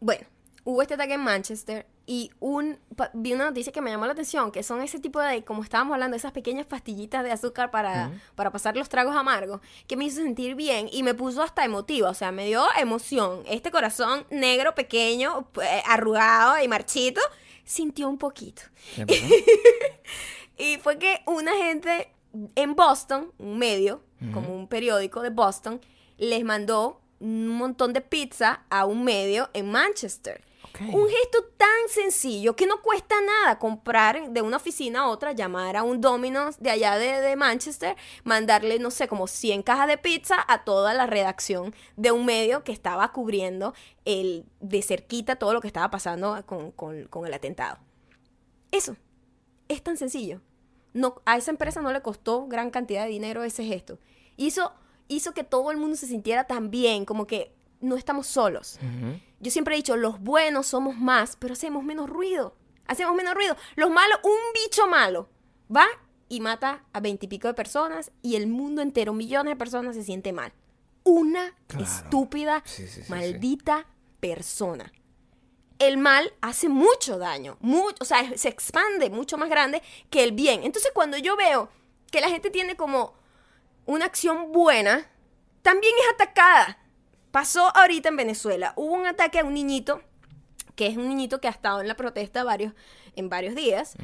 Bueno, hubo este ataque en Manchester y un vi una noticia que me llamó la atención, que son ese tipo de, como estábamos hablando, esas pequeñas pastillitas de azúcar para, para pasar los tragos amargos, que me hizo sentir bien y me puso hasta emotiva, o sea, me dio emoción. Este corazón negro, pequeño, eh, arrugado y marchito, sintió un poquito. Y fue que una gente en Boston, un medio, como un periódico de Boston, les mandó un montón de pizza a un medio en Manchester. Un gesto tan sencillo que no cuesta nada comprar de una oficina a otra, llamar a un Domino's de allá de, de Manchester, mandarle, no sé, como 100 cajas de pizza a toda la redacción de un medio que estaba cubriendo el, de cerquita todo lo que estaba pasando con, con- con el atentado. Eso, es tan sencillo. No, a esa empresa no le costó gran cantidad de dinero ese gesto. Hizo, hizo que todo el mundo se sintiera tan bien, como que no estamos solos. Yo siempre he dicho, los buenos somos más, pero hacemos menos ruido. Hacemos menos ruido. Los malos, un bicho malo, va y mata a veintipico de personas y el mundo entero, millones de personas se siente mal. Una Claro. estúpida, Sí, sí, sí, sí. maldita persona. El mal hace mucho daño, mucho, o sea, se expande mucho más grande que el bien. Entonces, cuando yo veo que la gente tiene como una acción buena, también es atacada. Pasó ahorita en Venezuela. Hubo un ataque a un niñito que es un niñito que ha estado en la protesta varios, en varios días.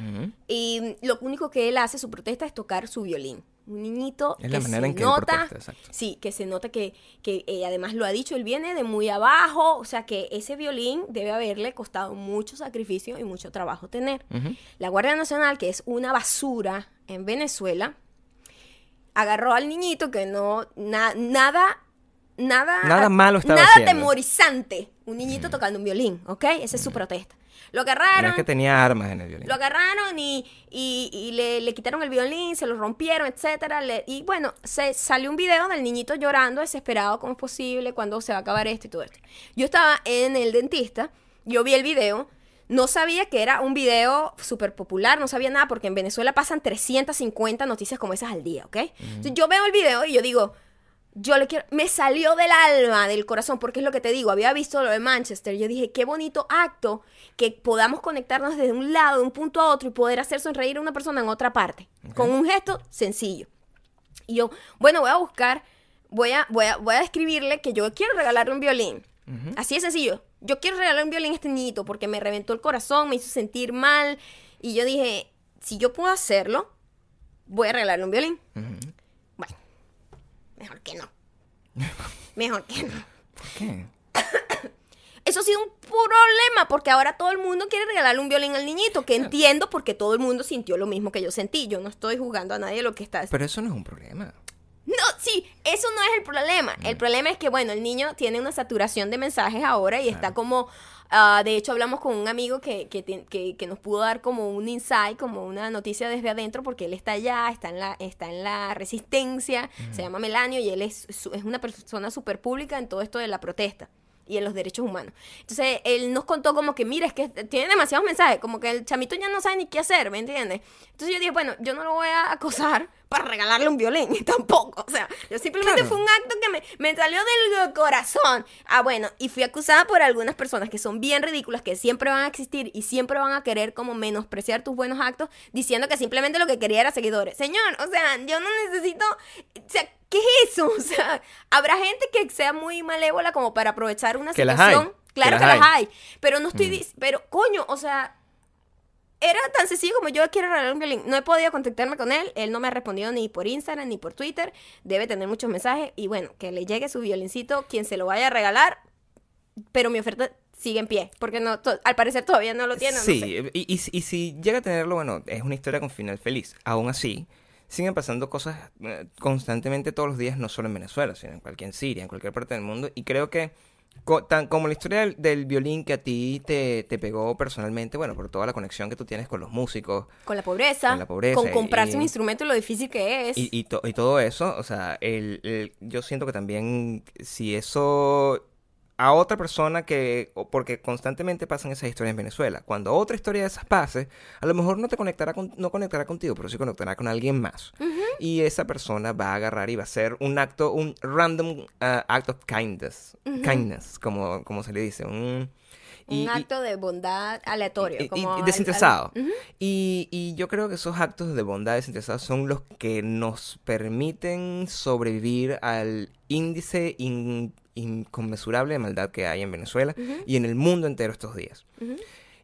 Y lo único que él hace, su protesta, es tocar su violín. Un niñito Es la que manera se en que él nota, protesta, sí, que se nota que, que eh, además lo ha dicho, él viene de muy abajo, o sea que ese violín debe haberle costado mucho sacrificio y mucho trabajo tener. La Guardia Nacional, que es una basura en Venezuela, agarró al niñito que no, na- nada, nada, Nada malo estaba nada haciendo. temorizante. Un niñito tocando un violín, ¿ok? Esa es su protesta. Lo No agarraron, es que tenía armas en el violín. lo agarraron y, y- y le, le quitaron el violín, se lo rompieron, etcétera. le- y bueno, se salió un video del niñito llorando, desesperado, cómo es posible, cuándo se va a acabar esto y todo esto. Yo estaba en el dentista, yo vi el video, no sabía que era un video súper popular, no sabía nada, porque en Venezuela pasan 350 noticias como esas al día, ¿ok? Entonces, yo veo el video y yo digo, yo le quiero, me salió del alma, del corazón, porque es lo que te digo, había visto lo de Manchester, yo dije, qué bonito acto que podamos conectarnos desde un lado, de un punto a otro y poder hacer sonreír a una persona en otra parte, con un gesto sencillo. Y yo, bueno, voy a buscar, voy a, voy a, voy a escribirle que yo quiero regalarle un violín. Así de sencillo. Yo quiero regalarle un violín a este niñito porque me reventó el corazón, me hizo sentir mal. Y yo dije, si yo puedo hacerlo, voy a regalarle un violín. Bueno, mejor que no. Mejor que no. ¿Por qué? Eso ha sido un problema porque ahora todo el mundo quiere regalarle un violín al niñito, que entiendo porque todo el mundo sintió lo mismo que yo sentí. Yo no estoy jugando a nadie lo que está. Pero eso no es un problema. No, sí, eso no es el problema. El problema es que, bueno, el niño tiene una saturación de mensajes ahora y está como... ah, de hecho, hablamos con un amigo que, que, que- que nos pudo dar como un insight, como una noticia desde adentro, porque él está allá, está en la, está en la resistencia, se llama Melanio y él es, es una persona súper pública en todo esto de la protesta y en los derechos humanos. Entonces, él nos contó como que, mira, es que tiene demasiados mensajes, como que el chamito ya no sabe ni qué hacer, ¿me entiendes? Entonces yo dije, bueno, yo no lo voy a acosar para regalarle un violín, tampoco. O sea, yo simplemente Claro. fue un acto que me, me salió del corazón. Ah, bueno, y fui acusada por algunas personas que son bien ridículas, que siempre van a existir y siempre van a querer como menospreciar tus buenos actos, diciendo que simplemente lo que quería era seguidores. Señor, o sea, yo no necesito... O sea, ¿qué es eso? O sea, habrá gente que sea muy malévola como para aprovechar una Que las situación. hay, que Claro las que las hay. hay. Pero no estoy... dic- Pero, coño, o sea, era tan sencillo como yo quiero regalar un violín. No he podido contactarme con él. Él no me ha respondido ni por Instagram ni por Twitter. Debe tener muchos mensajes. Y bueno, que le llegue su violincito, quien se lo vaya a regalar. Pero mi oferta sigue en pie. Porque no, al parecer todavía no lo tiene. no Sí, sé. y, y si- y si llega a tenerlo, bueno, es una historia con final feliz. Aún así, siguen pasando cosas eh, constantemente todos los días, no solo en Venezuela, sino en cualquier Siria, en cualquier parte del mundo. Y creo que, co- tan como la historia del, del violín que a ti te, te pegó personalmente, bueno, por toda la conexión que tú tienes con los músicos Con la pobreza. Con la pobreza Con comprarse y- un instrumento y lo difícil que es. y, y, to- y todo eso, o sea, el, el- yo siento que también si eso a otra persona que, porque constantemente pasan esas historias en Venezuela, cuando otra historia de esas pase, a lo mejor no te conectará con, no conectará contigo, pero sí conectará con alguien más. Y esa persona va a agarrar y va a hacer un acto, un random uh, act of kindness, kindness, como, como se le dice, un... y- un y- acto de bondad aleatorio. y- como y desinteresado. al- y, y yo creo que esos actos de bondad desinteresados son los que nos permiten sobrevivir al índice in- inconmensurable de maldad que hay en Venezuela y en el mundo entero estos días.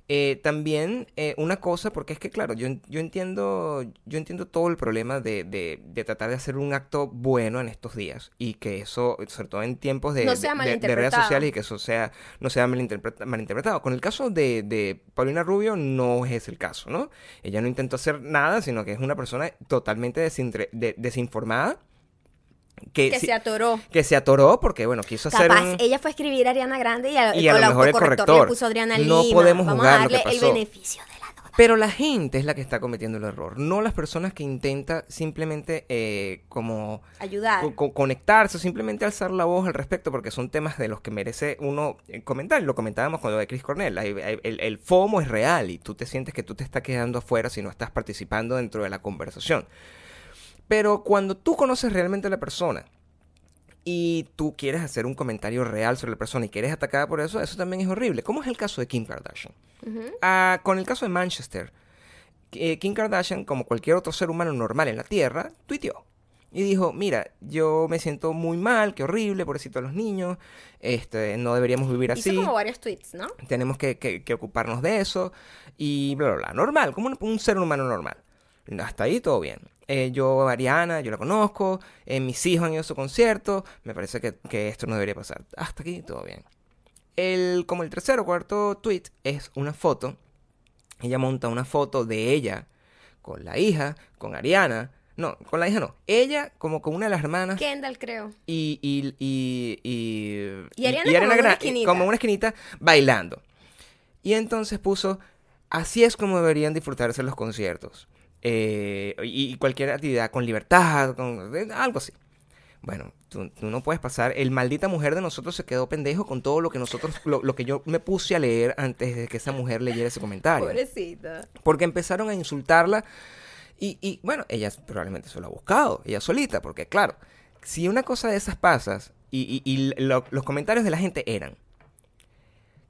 Eh, también eh, una cosa, porque es que claro, yo, yo entiendo yo entiendo todo el problema de, de- de tratar de hacer un acto bueno en estos días y que eso, sobre todo en tiempos de, No redes malinterpretado. sociales y que eso sea no sea malinterpreta- malinterpretado. Con el caso de, Paulina Rubio no es el caso, ¿no? Ella no intentó hacer nada, sino que es una persona totalmente desinformada que, se atoró. que se atoró porque, bueno, quiso hacer un... ella fue a escribir a Ariana Grande y, a, Y a lo mejor el corrector. le puso Adriana No Lima. podemos Vamos juzgar a lo que darle el pasó. beneficio de la duda. Pero la gente es la que está cometiendo el error, no las personas que intentan simplemente eh, como Ayudar. co- co- conectarse o simplemente alzar la voz al respecto porque son temas de los que merece uno eh, comentar. Lo comentábamos con lo de Chris Cornell. El, el FOMO es real y tú te sientes que tú te estás quedando afuera si no estás participando dentro de la conversación. Pero cuando tú conoces realmente a la persona y tú quieres hacer un comentario real sobre la persona y quieres atacada por eso, eso también es horrible. ¿Cómo es el caso de Kim Kardashian? Ah, con el caso de Manchester, eh, Kim Kardashian, como cualquier otro ser humano normal en la Tierra, tuiteó. y dijo, mira, yo me siento muy mal, qué horrible, pobrecito a los niños, este, no deberíamos vivir así. Hizo como varios tweets, ¿no? Tenemos que, que- que ocuparnos de eso y bla, bla, bla. Normal, como un, un ser humano normal. Hasta ahí todo bien. Eh, yo, Ariana, yo la conozco, eh, mis hijos han ido a su concierto, me parece que, que esto no debería pasar. Hasta aquí todo bien. El, como el tercer o cuarto tweet es una foto. Ella monta una foto de ella con la hija, con Ariana. No, con la hija no. Ella como con una de las hermanas Kendall, creo. y, y, y, y, Y Ariana como en una Gra- esquinita. como una esquinita bailando. Y entonces puso, así es como deberían disfrutarse los conciertos. Eh, y, cualquier actividad con libertad, con eh, algo así. Bueno, tú, tú no puedes pasar. El maldita mujer de nosotros se quedó pendejo con todo lo que nosotros, lo, lo que yo me puse a leer antes de que esa mujer leyera ese comentario. Pobrecita. Porque empezaron a insultarla. Y, y, bueno, ella probablemente se lo ha buscado, ella solita, porque claro, si una cosa de esas pasas y, y- y lo- los comentarios de la gente eran,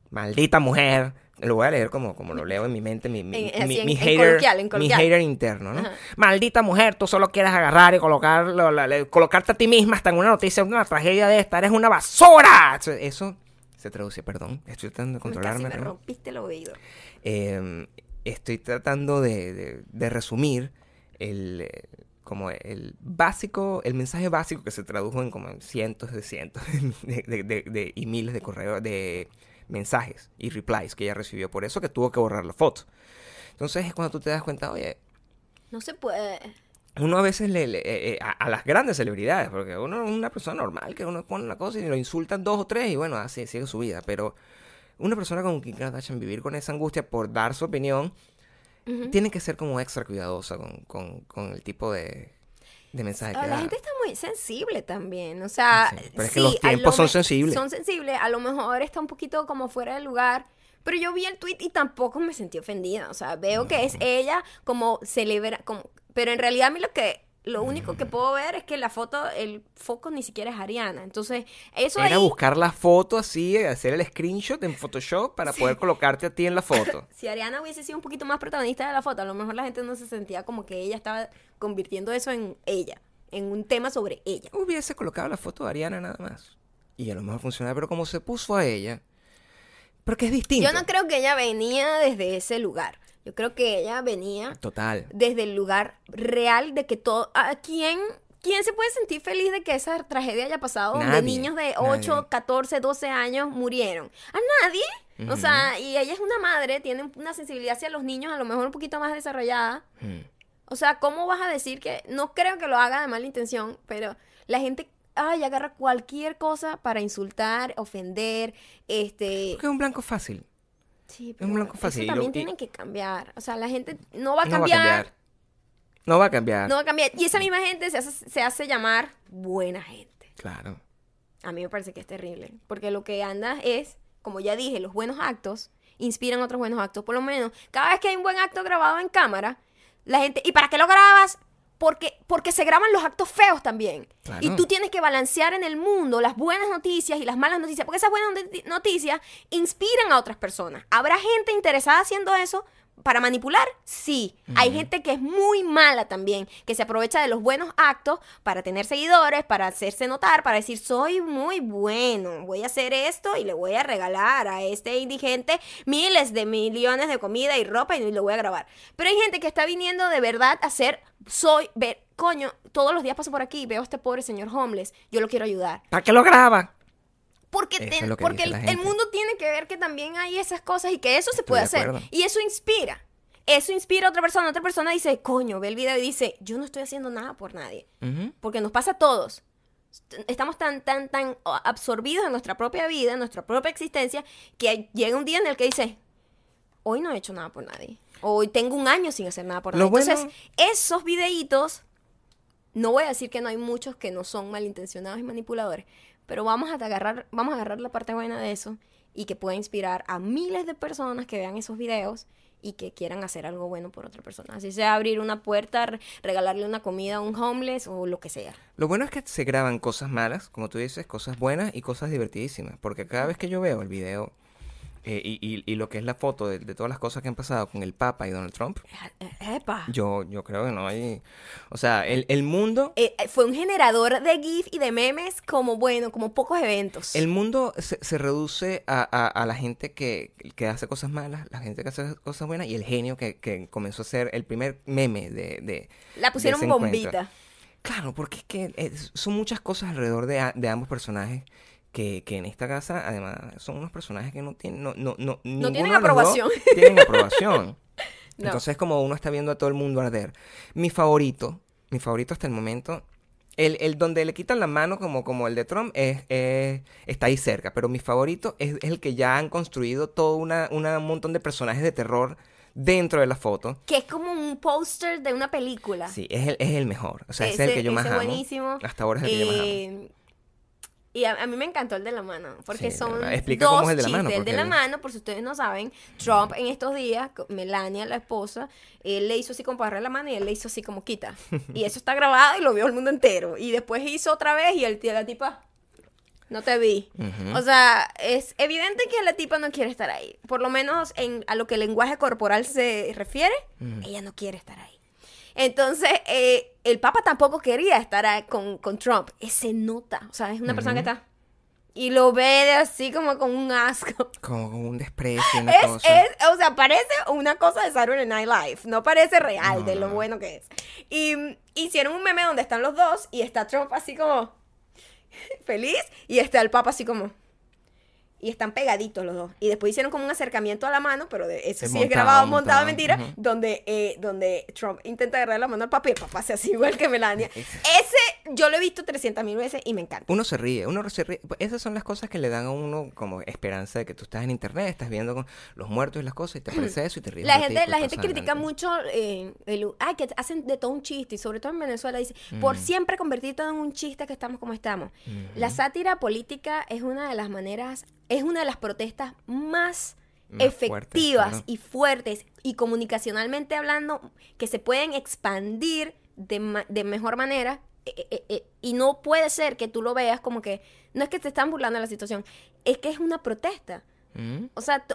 maldita mujer, lo voy a leer como, como lo leo en mi mente, mi, mi, En- mi- en- mi en hater, coloquial, mi hater interno, ¿no? Ajá. Maldita mujer, tú solo quieres agarrar y colocar, lo- la- la- colocarte a ti misma hasta en una noticia, una tragedia de esta, eres una basura. Eso- se traduce, perdón, estoy tratando de Casi controlarme. me ¿no? rompiste el oído. Eh, estoy tratando de, de- de resumir el, eh, como el básico, el mensaje básico que se tradujo en como en cientos de cientos de, de- de- de- y miles de correos, de mensajes y replies que ella recibió. Por eso que tuvo que borrar la foto. Entonces es cuando tú te das cuenta, oye, No se puede. uno a veces le, le- eh, eh, a, a las grandes celebridades, porque uno es una persona normal que uno pone una cosa y lo insultan dos o tres y bueno, así sigue su vida. Pero una persona con Kim Kardashian vivir con esa angustia por dar su opinión, tiene que ser como extra cuidadosa con, con- con el tipo de, de mensaje Ah, la gente está muy sensible también, o sea, Sí, pero es que sí, los tiempos lo son sensibles. Son sensibles, a lo mejor está un poquito como fuera de lugar, pero yo vi el tweet y tampoco me sentí ofendida, o sea, veo que es ella como celebra, como, pero en realidad a mí lo que lo único que puedo ver es que la foto, el foco ni siquiera es Ariana, entonces eso Era ahí, buscar la foto así, hacer el screenshot en Photoshop para poder colocarte a ti en la foto. si Ariana hubiese sido un poquito más protagonista de la foto, a lo mejor la gente no se sentía como que ella estaba convirtiendo eso en ella, en un tema sobre ella. Hubiese colocado la foto de Ariana nada más. Y a lo mejor funcionaba, pero como se puso a ella, porque es distinto. Yo no creo que ella venía desde ese lugar. Yo creo que ella venía Total. desde el lugar real de que todo... ¿A quién, quién se puede sentir feliz de que esa tragedia haya pasado donde Nadie, niños de nadie. 8, 14, 12 años murieron? A nadie. O sea, y ella es una madre, tiene una sensibilidad hacia los niños a lo mejor un poquito más desarrollada. O sea, ¿cómo vas a decir que... No creo que lo haga de mala intención, pero la gente... Ay, agarra cualquier cosa para insultar, ofender, este... Porque es un blanco fácil. Sí, un blanco eso fácil, lo- también y- tiene que cambiar. O sea, la gente no va a No va a cambiar. cambiar. No va a cambiar. No va a cambiar. Y esa misma gente se hace, se hace llamar buena gente. Claro. A mí me parece que es terrible. Porque lo que anda es, como ya dije, los buenos actos inspiran otros buenos actos. Por lo menos, cada vez que hay un buen acto grabado en cámara, la gente. ¿Y para qué lo grabas? Porque, porque se graban los actos feos también. Claro. Y tú tienes que balancear en el mundo las buenas noticias y las malas noticias. Porque esas buenas noti- noticias inspiran a otras personas. ¿Habrá gente interesada haciendo eso para manipular? Sí. Hay gente que es muy mala también, que se aprovecha de los buenos actos para tener seguidores, para hacerse notar, para decir, soy muy bueno, voy a hacer esto y le voy a regalar a este indigente miles de millones de comida y ropa y lo voy a grabar. Pero hay gente que está viniendo de verdad a ser, soy, ver, coño, todos los días paso por aquí veo a este pobre señor homeless, yo lo quiero ayudar. ¿Para qué lo graba? Porque, ten- es porque el, el mundo tiene que ver que también hay esas cosas y que eso se puede de hacer. Y eso inspira. Eso inspira a otra persona. Otra persona dice, coño, ve el video y dice, yo no estoy haciendo nada por nadie. Ujú. Porque nos pasa a todos. Est- Estamos tan, tan, tan absorbidos en nuestra propia vida, en nuestra propia existencia, que llega un día en el que dice, hoy no he hecho nada por nadie. Hoy tengo un año sin hacer nada por Lo nadie. bueno- Entonces, esos videitos, no voy a decir que no hay muchos que no son malintencionados y manipuladores, pero vamos a agarrar, vamos a agarrar la parte buena de eso y que pueda inspirar a miles de personas que vean esos videos y que quieran hacer algo bueno por otra persona. Así sea abrir una puerta, re- regalarle una comida a un homeless o lo que sea. Lo bueno es que se graban cosas malas, como tú dices, cosas buenas y cosas divertidísimas. Porque cada vez que yo veo el video eh, y, y- y lo que es la foto de, de todas las cosas que han pasado con el Papa y Donald Trump, Eh, Epa. yo, yo creo que no hay... O sea, el, el mundo... Eh, eh, fue un generador de GIF y de memes como, bueno, como pocos eventos. El mundo se, se reduce a, a- a la gente que, que hace cosas malas, la gente que hace cosas buenas y el genio que, que comenzó a ser el primer meme de... de La de pusieron encuentro. bombita. Claro, porque es que eh, son muchas cosas alrededor de, de ambos personajes que, que en esta casa, además, son unos personajes que no tienen, no, no, no, ninguno tienen aprobación. tienen aprobación. No. Entonces, como uno está viendo a todo el mundo arder. Mi favorito, mi favorito hasta el momento, el, el donde le quitan la mano como, como el de Trump, es, es- está ahí cerca. Pero mi favorito es, es el que ya han construido todo una, una- un montón de personajes de terror dentro de la foto. Que es como un póster de una película. Sí, es el, es el mejor. O sea, ese, es el que yo más amo. buenísimo. Hasta ahora es el que yo más amo. Y a, a mí me encantó el de la mano, porque Sí, son explica dos cómo es el de la mano, El de la mano, por si ustedes no saben, Trump en estos días, Melania, la esposa, él le hizo así como para la mano y él le hizo así como quita. Y eso está grabado y lo vio el mundo entero. Y después hizo otra vez y el tío, la tipa, no te vi. O sea, es evidente que la tipa no quiere estar ahí. Por lo menos en, a lo que el lenguaje corporal se refiere, ella no quiere estar ahí. Entonces, eh, el Papa tampoco quería estar con, con Trump. Se nota. O sea, es una persona que está. Y lo ve de así como con un asco. Como con un desprecio, una Es, cosa. es, o sea, parece una cosa de Saturday Night Live. No parece real No, de lo no. bueno que es. Y hicieron un meme donde están los dos y está Trump así como feliz y está el Papa así como. Y están pegaditos los dos. Y después hicieron como un acercamiento a la mano, pero de, eso Es sí es grabado, montado, montado, mentira, ujú. donde, eh, donde Trump intenta agarrar la mano al Papa y el Papa hace así igual que Melania. Ese yo lo he visto 300 mil veces y me encanta. Uno se ríe, uno se ríe. Esas son las cosas que le dan a uno como esperanza de que tú estás en internet, estás viendo con los muertos y las cosas y te aparece eso y te ríes. La gente, la gente critica adelante. mucho eh, el, ay, que hacen de todo un chiste, y sobre todo en Venezuela dice, por Mm. siempre convertir todo en un chiste que estamos como estamos. La sátira política es una de las maneras, es una de las protestas más, fuertes, efectivas claro. y fuertes y comunicacionalmente hablando que se pueden expandir de, ma- de mejor manera eh, eh, eh, y no puede ser que tú lo veas como que no es que te están burlando de la situación, es que es una protesta. Mm. O sea,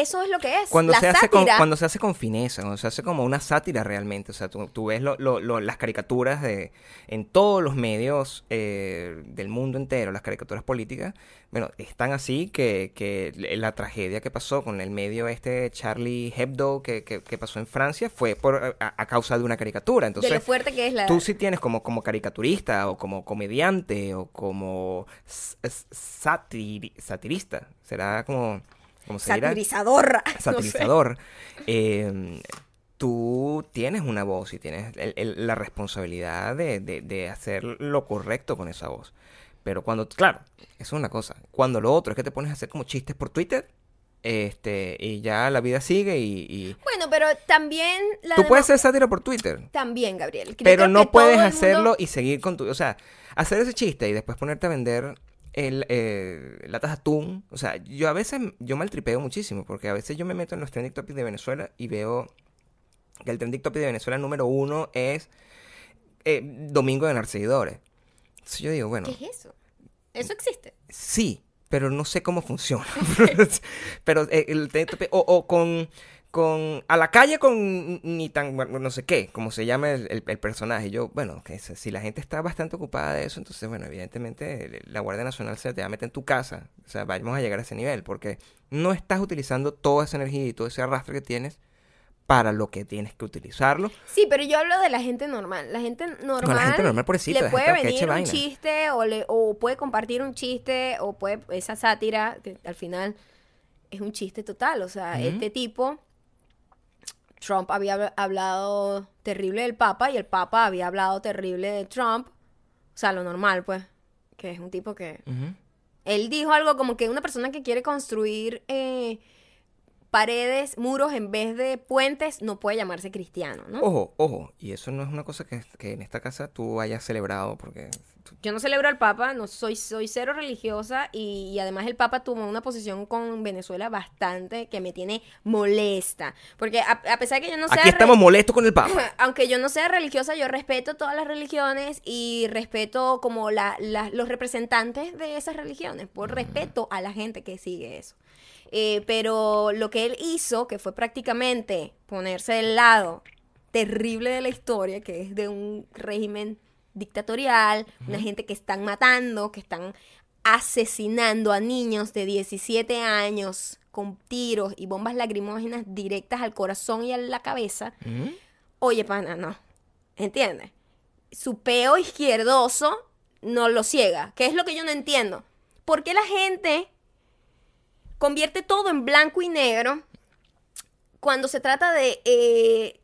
eso es lo que es. Cuando la se, hace con, cuando se hace con fineza, cuando se hace como una sátira realmente, o sea, tú, tú ves lo- lo- lo- las caricaturas de en todos los medios eh, del mundo entero, las caricaturas políticas, bueno, están así que, que la tragedia que pasó con el medio este Charlie Hebdo que, que- que pasó en Francia fue por a, a causa de una caricatura. de Entonces, lo fuerte que es la... Tú sí tienes como, como caricaturista o como comediante o como s- s- satiri- satirista. Será como... como se dirá? Satirizador. no sé. Satirizador. Eh, tú tienes una voz y tienes el- el- la responsabilidad de, de- de hacer lo correcto con esa voz. Pero cuando, claro, eso es una cosa. Cuando lo otro es que te pones a hacer como chistes por Twitter, este, y ya la vida sigue y... y- Bueno, pero también... La Tú puedes ser sátira por Twitter. También, Gabriel. Creo Pero no puedes mundo- hacerlo y seguir con tu... O sea, hacer ese chiste y después ponerte a vender el, eh, latas de atún. O sea, yo a veces, yo maltripeo muchísimo porque a veces yo me meto en los trending topics de Venezuela y veo que el trending topic de Venezuela número uno es eh, Domingo de ganar seguidores. Entonces yo digo, bueno, ¿Qué es eso? ¿Eso existe? sí, pero no sé cómo funciona. pero eh, el trending topic- o, o con... Con, a la calle con ni tan, bueno, no sé qué, como se llama el, el- el personaje. Yo, bueno, que si la gente está bastante ocupada de eso, entonces, bueno, evidentemente la Guardia Nacional se te va a meter en tu casa. O sea, vamos a llegar a ese nivel, porque no estás utilizando toda esa energía y todo ese arrastre que tienes para lo que tienes que utilizarlo. Sí, pero yo hablo de la gente normal. La gente normal, la gente normal, pobrecita, le puede venir un vaina. chiste o, le, o puede compartir un chiste o puede esa sátira que al final es un chiste total. O sea, este tipo, Trump había habl- hablado terrible del Papa y el Papa había hablado terrible de Trump. O sea, lo normal, pues, que es un tipo que... Él dijo algo como que una persona que quiere construir eh, paredes, muros en vez de puentes, no puede llamarse cristiano, ¿no? Ojo, ojo, y eso no es una cosa que, que en esta casa tú hayas celebrado, porque yo no celebro al Papa, no soy, soy cero religiosa y, y además el Papa tomó una posición con Venezuela bastante que me tiene molesta. Porque a, a pesar que yo no sea... Aquí estamos molestos con el Papa. aunque yo no sea religiosa, yo respeto todas las religiones y respeto como la, la- los representantes de esas religiones, por respeto a la gente que sigue eso. Eh, pero lo que él hizo, que fue prácticamente ponerse del lado terrible de la historia, que es de un régimen dictatorial, una gente que están matando, que están asesinando a niños de 17 años con tiros y bombas lacrimógenas directas al corazón y a la cabeza. Oye, pana, no. ¿Entiendes? Su peo izquierdoso no lo ciega. ¿Qué es lo que yo no entiendo? ¿Por qué la gente convierte todo en blanco y negro cuando se trata de, eh,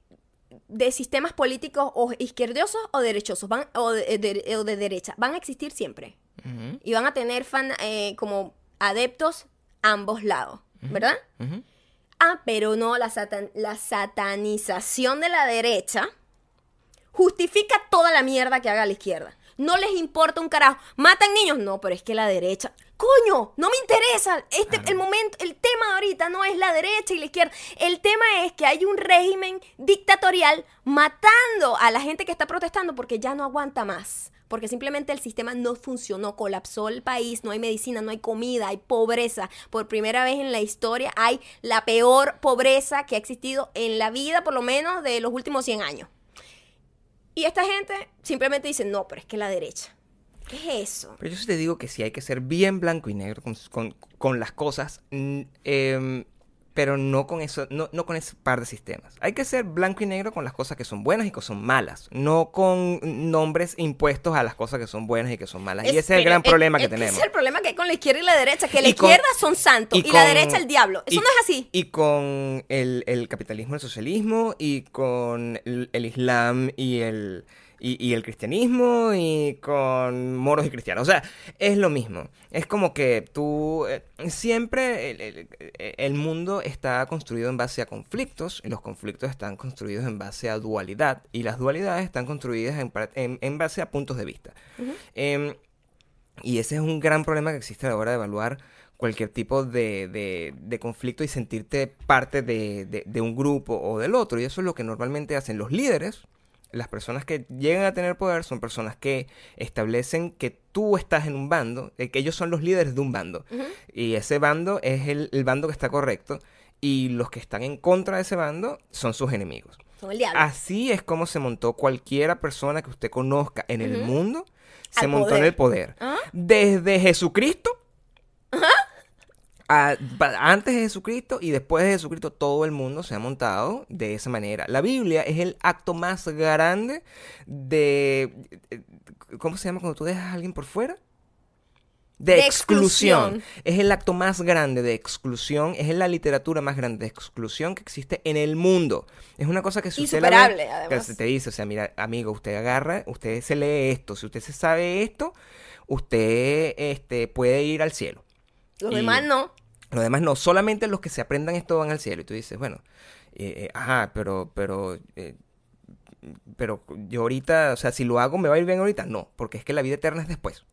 de sistemas políticos o izquierdosos o derechosos van, o, de, de- o de derecha? Van a existir siempre. Y van a tener fan, eh, como adeptos ambos lados, ¿verdad? Ah, pero no, la, satan- la satanización de la derecha justifica toda la mierda que haga la izquierda. No les importa un carajo. ¿Matan niños? No, pero es que la derecha. ¡Coño! No me interesa. Este, el momento, el tema de ahorita no es la derecha y la izquierda. El tema es que hay un régimen dictatorial matando a la gente que está protestando porque ya no aguanta más. Porque simplemente el sistema no funcionó, colapsó el país, no hay medicina, no hay comida, hay pobreza. Por primera vez en la historia hay la peor pobreza que ha existido en la vida, por lo menos de los últimos 100 años. Y esta gente simplemente dice, no, pero es que la derecha. ¿Qué es eso? Pero yo sí te digo que sí hay que ser bien blanco y negro con, con- con las cosas, em, pero no con eso, no, no con ese par de sistemas. Hay que ser blanco y negro con las cosas que son buenas y que son malas, no con nombres impuestos a las cosas que son buenas y que son malas. y ese es el gran problema que es tenemos. Ese es el problema que hay con la izquierda y la derecha, que la con- izquierda son santos y, y la derecha el diablo. Eso y- no es así. Y con el, el capitalismo, el socialismo, y con el, el islam y el, y, y el cristianismo, y con moros y cristianos. O sea, es lo mismo. Es como que tú... eh, siempre el, el- el mundo está construido en base a conflictos, y los conflictos están construidos en base a dualidad, y las dualidades están construidas en, par- en- en base a puntos de vista. Em, y ese es un gran problema que existe a la hora de evaluar cualquier tipo de, de- de conflicto y sentirte parte de- de un grupo o del otro. Y eso es lo que normalmente hacen los líderes. Las personas que llegan a tener poder son personas que establecen que tú estás en un bando, eh, que ellos son los líderes de un bando. Y ese bando es el, el bando que está correcto. Y los que están en contra de ese bando son sus enemigos. Son el diablo. Así es como se montó cualquiera persona que usted conozca en el mundo. Se Al montó en el poder. Ajá. Desde Jesucristo. A- antes de Jesucristo y después de Jesucristo todo el mundo se ha montado de esa manera. La Biblia es el acto más grande de... ¿Cómo se llama cuando tú dejas a alguien por fuera? De, De exclusión. exclusión. Es el acto más grande de exclusión. Es la literatura más grande de exclusión que existe en el mundo. Es una cosa que si usted la ve- Insuperable, que además. se te dice, o sea, mira, amigo, usted agarra, usted se lee esto. Si usted se sabe esto, usted este, puede ir al cielo. Los y- demás no. Los demás no, solamente los que se aprendan esto van al cielo. Y tú dices, bueno, eh, eh, ajá, pero, pero, eh, pero yo ahorita, o sea, si lo hago, ¿me va a ir bien ahorita? No, porque es que la vida eterna es después.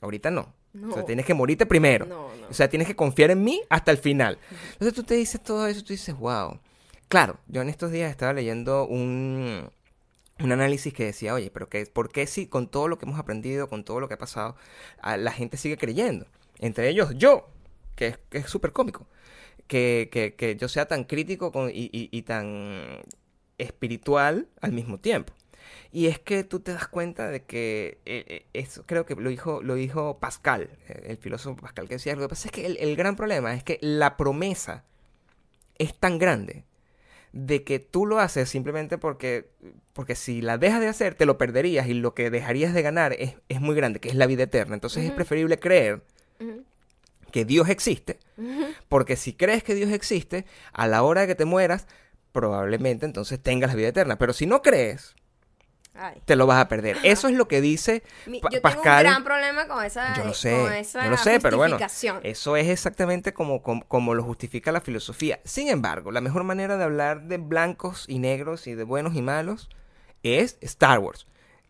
Ahorita no. O sea, tienes que morirte primero. No, no. O sea, tienes que confiar en mí hasta el final. Entonces tú te dices todo eso, tú dices, wow. Claro, yo en estos días estaba leyendo un, un análisis que decía, oye, pero que, ¿por qué si con todo lo que hemos aprendido, con todo lo que ha pasado, a la gente sigue creyendo? Entre ellos yo, que es que es súper cómico. Que, que, que yo sea tan crítico con- y, y- y tan espiritual al mismo tiempo. Y es que tú te das cuenta de que eh, eh, eso creo que lo dijo, lo dijo Pascal, eh, el filósofo Pascal, que decía, lo que pasa es que el, el gran problema es que la promesa es tan grande de que tú lo haces simplemente porque, porque si la dejas de hacer te lo perderías y lo que dejarías de ganar es, es muy grande, que es la vida eterna. Entonces es preferible creer. Que Dios existe, porque si crees que Dios existe, a la hora de que te mueras, probablemente entonces tengas la vida eterna. Pero si no crees, Ay. te lo vas a perder. Eso es lo que dice Mi- yo Pascal. tengo un gran problema con esa, Yo lo con sé, esa yo lo sé, pero bueno, justificación. eso es exactamente como, como, como lo justifica la filosofía. Sin embargo, la mejor manera de hablar de blancos y negros y de buenos y malos es Star Wars.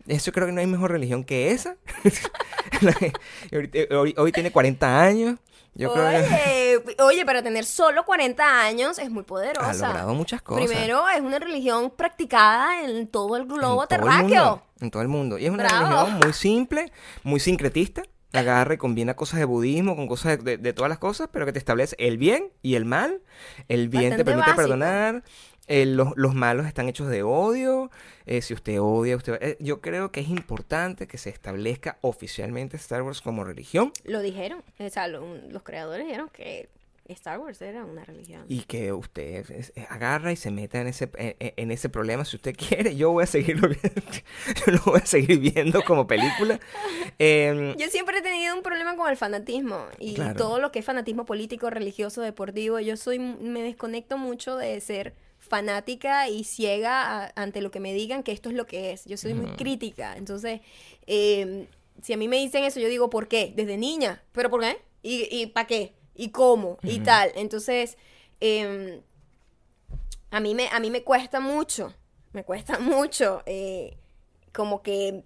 Eso creo que no hay mejor religión que esa. Hoy, hoy tiene 40 años. Yo creo que oye, oye, para tener solo 40 años es muy ha poderosa. logrado muchas cosas. Primero, es una religión practicada en todo el globo en todo el terráqueo. mundo, en todo el mundo. Y es una Bravo. religión muy simple, muy sincretista. Agarra y combina cosas de budismo con cosas de, de- de todas las cosas, pero que te establece el bien y el mal. El bien te permite básico. perdonar. Eh, los, los malos están hechos de odio. eh, si usted odia, usted... eh, yo creo que es importante que se establezca oficialmente Star Wars como religión Lo dijeron. O sea, lo- los creadores dijeron que Star Wars era una religión. y que usted es- agarra y se meta en ese, en, ese problema si usted quiere. Yo voy a seguirlo viendo, yo lo voy a seguir viendo como película. Em, Yo siempre he tenido un problema con el fanatismo y Claro. todo lo que es fanatismo político, religioso, deportivo. Yo soy, me desconecto mucho de ser fanática y ciega a- ante lo que me digan que esto es lo que es. Yo soy muy crítica. Entonces, eh, si a mí me dicen eso, yo digo, ¿por qué? Desde niña. ¿Pero por qué? ¿Y, y para qué? ¿Y cómo? Y tal. Entonces, em, a, mí me, a mí me cuesta mucho. Me cuesta mucho. eh, como que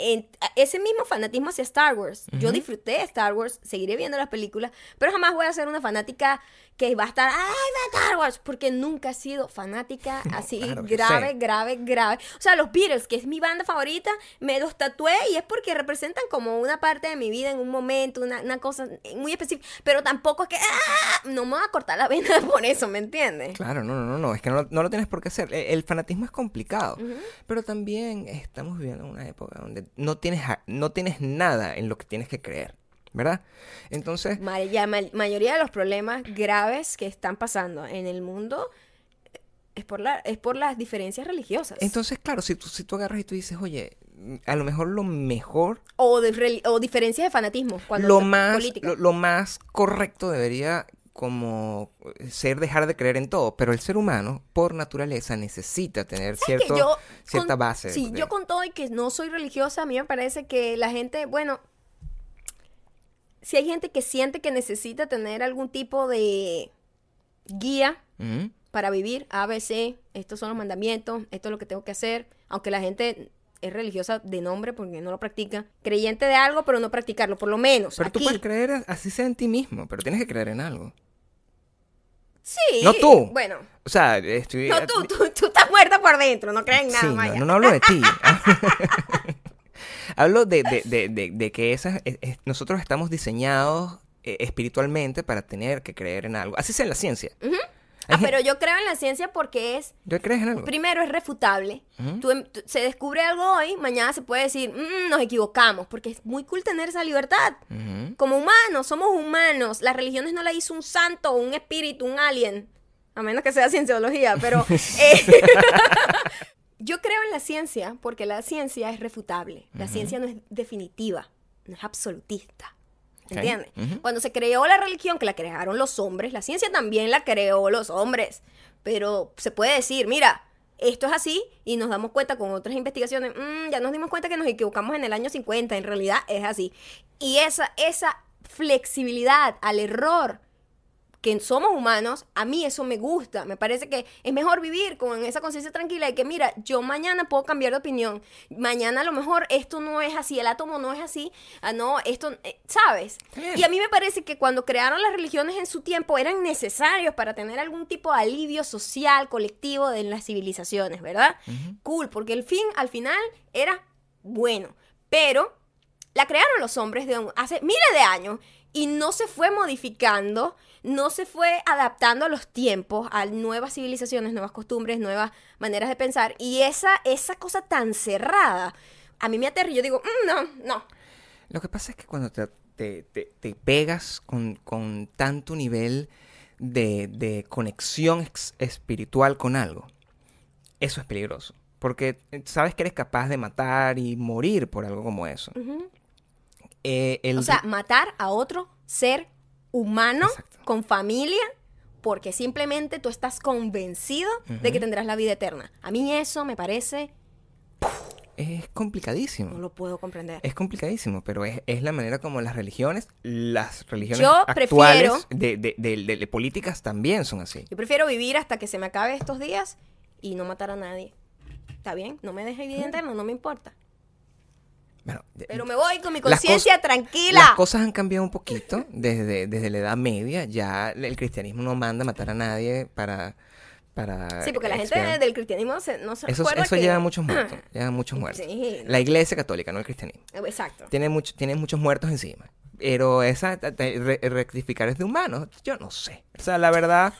en- ese mismo fanatismo hacia Star Wars. Yo disfruté de Star Wars, seguiré viendo las películas, pero jamás voy a ser una fanática que va a estar, ¡ay, Star Wars! Porque nunca he sido fanática así claro grave, grave, grave. O sea, los Beatles, que es mi banda favorita, me los tatué y es porque representan como una parte de mi vida en un momento, una, una cosa muy específica, pero tampoco es que, ¡ah! No me voy a cortar la vena por eso, ¿me entiendes? Claro, no, no, no, no, es que no, lo- no lo tienes por qué hacer. E- El, fanatismo es complicado, pero también estamos viviendo una época donde no tienes, no tienes nada en lo que tienes que creer, ¿verdad? Entonces, ma- mayoría de los problemas graves que están pasando en el mundo es por, la, es por las diferencias religiosas. entonces claro, si tú, si tú agarras y tú dices, oye, a lo mejor lo mejor, o, de reli- o diferencias de fanatismo. Cuando lo más, lo, lo más correcto debería como ser dejar de creer en todo, pero el ser humano, por naturaleza, necesita tener cierto, yo cierta con- base. Sí, de- yo con todo y que no soy religiosa, a mí me parece que la gente, bueno, si hay gente que siente que necesita tener algún tipo de guía Ujú. para vivir, ABC, estos son los mandamientos, esto es lo que tengo que hacer, aunque la gente es religiosa de nombre porque no lo practica, creyente de algo pero no practicarlo, por lo menos Pero tú puedes creer así sea en ti mismo, pero tienes que creer en algo. Sí. No tú. Bueno, O sea, estoy... no tú, tú, tú estás muerta por dentro, no crees en nada, Sí, no, no hablo de ti. hablo de, de- de- que esas, es- es- nosotros estamos diseñados eh, espiritualmente para tener que creer en algo. Así sea en la ciencia. Ah, pero yo creo en la ciencia porque es ¿Yo crees en algo? Primero es refutable. Tú em- tú- se descubre algo hoy, mañana se puede decir, "Mm, nos equivocamos, porque es muy cool tener esa libertad. Como humanos, somos humanos. Las religiones no la hizo un santo, un espíritu, un alien. A menos que sea cienciología, pero... eh, yo creo en la ciencia porque la ciencia es refutable. La ciencia no es definitiva, no es absolutista. ¿Entiendes? Cuando se creó la religión, que la crearon los hombres, la ciencia también la creó los hombres. Pero se puede decir, mira, esto es así y nos damos cuenta con otras investigaciones, "Mm, ya nos dimos cuenta que nos equivocamos en el año 50, en realidad es así. Y esa, esa flexibilidad al error que somos humanos, a mí eso me gusta. Me parece que es mejor vivir con esa conciencia tranquila de que, mira, yo mañana puedo cambiar de opinión. Mañana a lo mejor esto no es así, el átomo no es así. Ah, no, esto, eh, ¿sabes? bien. Y a mí me parece que cuando crearon las religiones en su tiempo eran necesarios para tener algún tipo de alivio social, colectivo de las civilizaciones, ¿verdad? Cool, porque el fin, al final, era bueno. Pero la crearon los hombres de hace miles de años y no se fue modificando, no se fue adaptando a los tiempos, a nuevas civilizaciones, nuevas costumbres, nuevas maneras de pensar. Y esa, esa cosa tan cerrada, a mí me aterra y yo digo, "Mm, no, no. Lo que pasa es que cuando te, te- te- te pegas con, con tanto nivel de, de conexión ex- espiritual con algo, eso es peligroso. Porque eh, sabes que eres capaz de matar y morir por algo como eso. Eh, el O sea, matar a otro ser humano Exacto. con familia porque simplemente tú estás convencido de que tendrás la vida eterna. A mí eso me parece, es complicadísimo. no lo puedo comprender. Es complicadísimo, pero es, es la manera como las religiones, las religiones Yo actuales prefiero- de, de- de- de- políticas también son así. Yo prefiero vivir hasta que se me acabe estos días y no matar a nadie. está bien, no me dejes evidente, no, no me importa. Bueno, Pero me voy con mi conciencia tranquila. Las cosas han cambiado un poquito desde, desde la Edad Media. Ya el cristianismo no manda a matar a nadie para... para Sí, porque la gente del cristianismo se- no se Eso, recuerda eso que... lleva muchos muertos. Lleva muchos muertos. Sí. La iglesia católica, no el cristianismo. Exacto. Tiene, mucho, tiene muchos muertos encima. Pero esa re- rectificar es de humanos. Yo no sé. O sea, la verdad...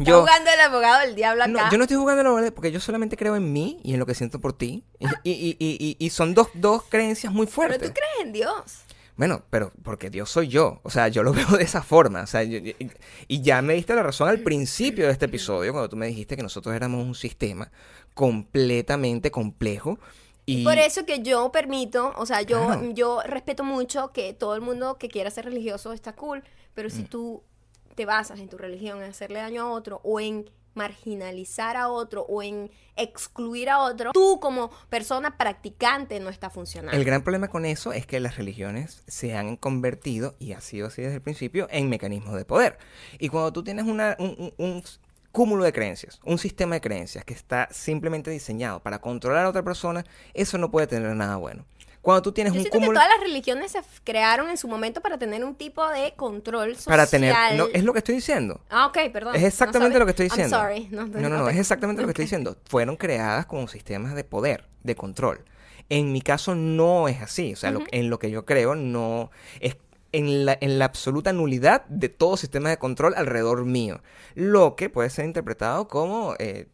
Yo, jugando el abogado del diablo acá. no, yo no estoy jugando a la verdad porque yo solamente creo en mí y en lo que siento por ti. Y, y- y- y- son dos, dos creencias muy Pero fuertes. tú crees en Dios. Bueno, pero porque Dios soy yo. O sea, yo lo veo de esa forma. O sea, yo- y, y ya me diste la razón al principio de este episodio, cuando tú me dijiste que nosotros éramos un sistema completamente complejo. Y Por eso que yo permito, o sea, yo, Claro. yo respeto mucho que todo el mundo que quiera ser religioso está cool, pero Mm. si tú te basas en tu religión en hacerle daño a otro o en marginalizar a otro o en excluir a otro, tú como persona practicante no está funcionando. el gran problema con eso es que las religiones se han convertido, y ha sido así desde el principio, en mecanismos de poder. Y cuando tú tienes una- un, cúmulo de creencias, un sistema de creencias que está simplemente diseñado para controlar a otra persona, eso no puede tener nada bueno. Cuando tú tienes Yo un siento que cúmulo... todas las religiones se crearon en su momento para tener un tipo de control social. Para tener... No, es lo que estoy diciendo. Ah, ok, perdón. Es No exactamente sabía. lo que estoy I'm diciendo. sorry. No, no, no, no, ok. es exactamente lo que estoy diciendo. Fueron creadas como sistemas de poder, de control. En mi caso no es así. O sea, lo- Ujú. en lo que yo creo no es en la, en la absoluta nulidad de todo sistema de control alrededor mío. Lo que puede ser interpretado como eh,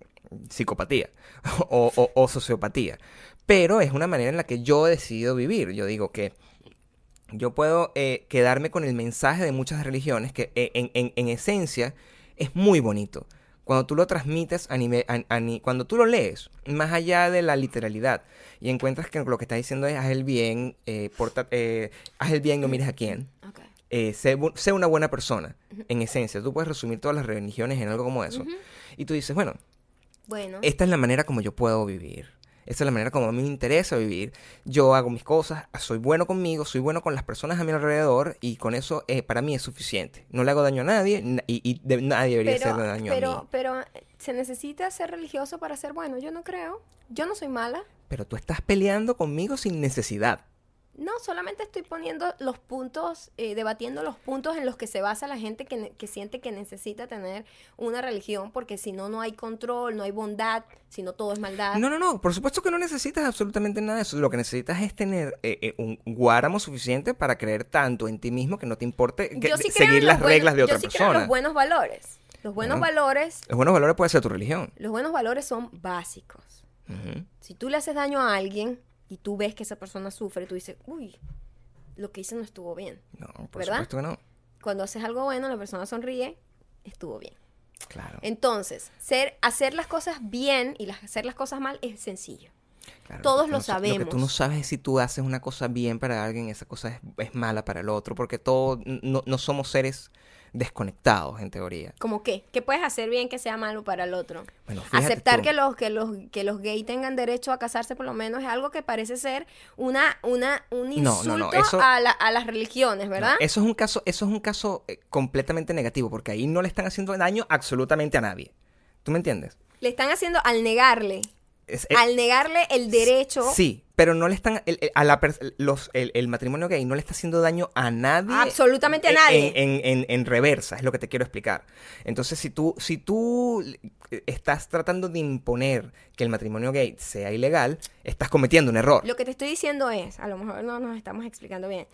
psicopatía o, o- o sociopatía. Pero es una manera en la que yo he decidido vivir. Yo digo que yo puedo eh, quedarme con el mensaje de muchas religiones que eh, en, en- en esencia es muy bonito. Cuando tú lo transmites a nivel, a- a ni- cuando tú lo lees, más allá de la literalidad, y encuentras que lo que está diciendo es haz el bien, eh, porta- haz el bien, no mires a quién, Ok. eh, sé, sé una buena persona, en esencia. Tú puedes resumir todas las religiones en algo como eso. Y tú dices, bueno, Bueno. esta es la manera como yo puedo vivir. Esta es la manera como a mí me interesa vivir. Yo hago mis cosas, soy bueno conmigo, soy bueno con las personas a mi alrededor y con eso eh, para mí es suficiente. No le hago daño a nadie na- y, y de- nadie debería pero, hacerle daño a pero, mí. pero, ¿se necesita ser religioso para ser bueno? Yo no creo. Yo no soy mala. Pero tú estás peleando conmigo sin necesidad. No, solamente estoy poniendo los puntos, eh, debatiendo los puntos en los que se basa la gente que, que siente que necesita tener una religión, porque si no, no hay control, no hay bondad, si no todo es maldad. No, no, no. Por supuesto que no necesitas absolutamente nada de eso. Lo que necesitas es tener eh, eh, un guáramo suficiente para creer tanto en ti mismo que no te importe que- yo sí creo seguir las reglas de otra yo sí creo en persona. los buenos valores. Los buenos Bueno. valores, Los buenos valores puede ser tu religión. los buenos valores son básicos. Si tú le haces daño a alguien y tú ves que esa persona sufre, tú dices, uy, lo que hice no estuvo bien. No, por ¿Verdad? supuesto que no. Cuando haces algo bueno, la persona sonríe, estuvo bien. Claro. Entonces, ser, hacer las cosas bien y las- hacer las cosas mal es sencillo. Claro, Todos lo no sa- Lo que tú sabemos. no sabes es si tú haces una cosa bien para alguien, esa cosa es, es mala para el otro, porque todos no, no somos seres desconectados, en teoría. ¿Cómo qué? ¿Qué puedes hacer bien que sea malo para el otro? Bueno, Aceptar tú. que los, que, los, que los gays tengan derecho a casarse por lo menos es algo que parece ser una, una, un insulto no, no, eso- a, la- a las religiones, ¿verdad? Eso es un caso, eso es un caso eh, completamente negativo, porque ahí no le están haciendo daño absolutamente a nadie. ¿Tú me entiendes? Le están haciendo al negarle, Es- eh, al negarle el derecho Sí, pero no le están el, el- a la los, el, el matrimonio gay no le está haciendo daño a nadie. Absolutamente a en- nadie. En, en- en reversa, es lo que te quiero explicar. Entonces, si tú, si tú eh, estás tratando de imponer que el matrimonio gay sea ilegal, estás cometiendo un error. Lo que te estoy diciendo es, a lo mejor no nos estamos explicando bien.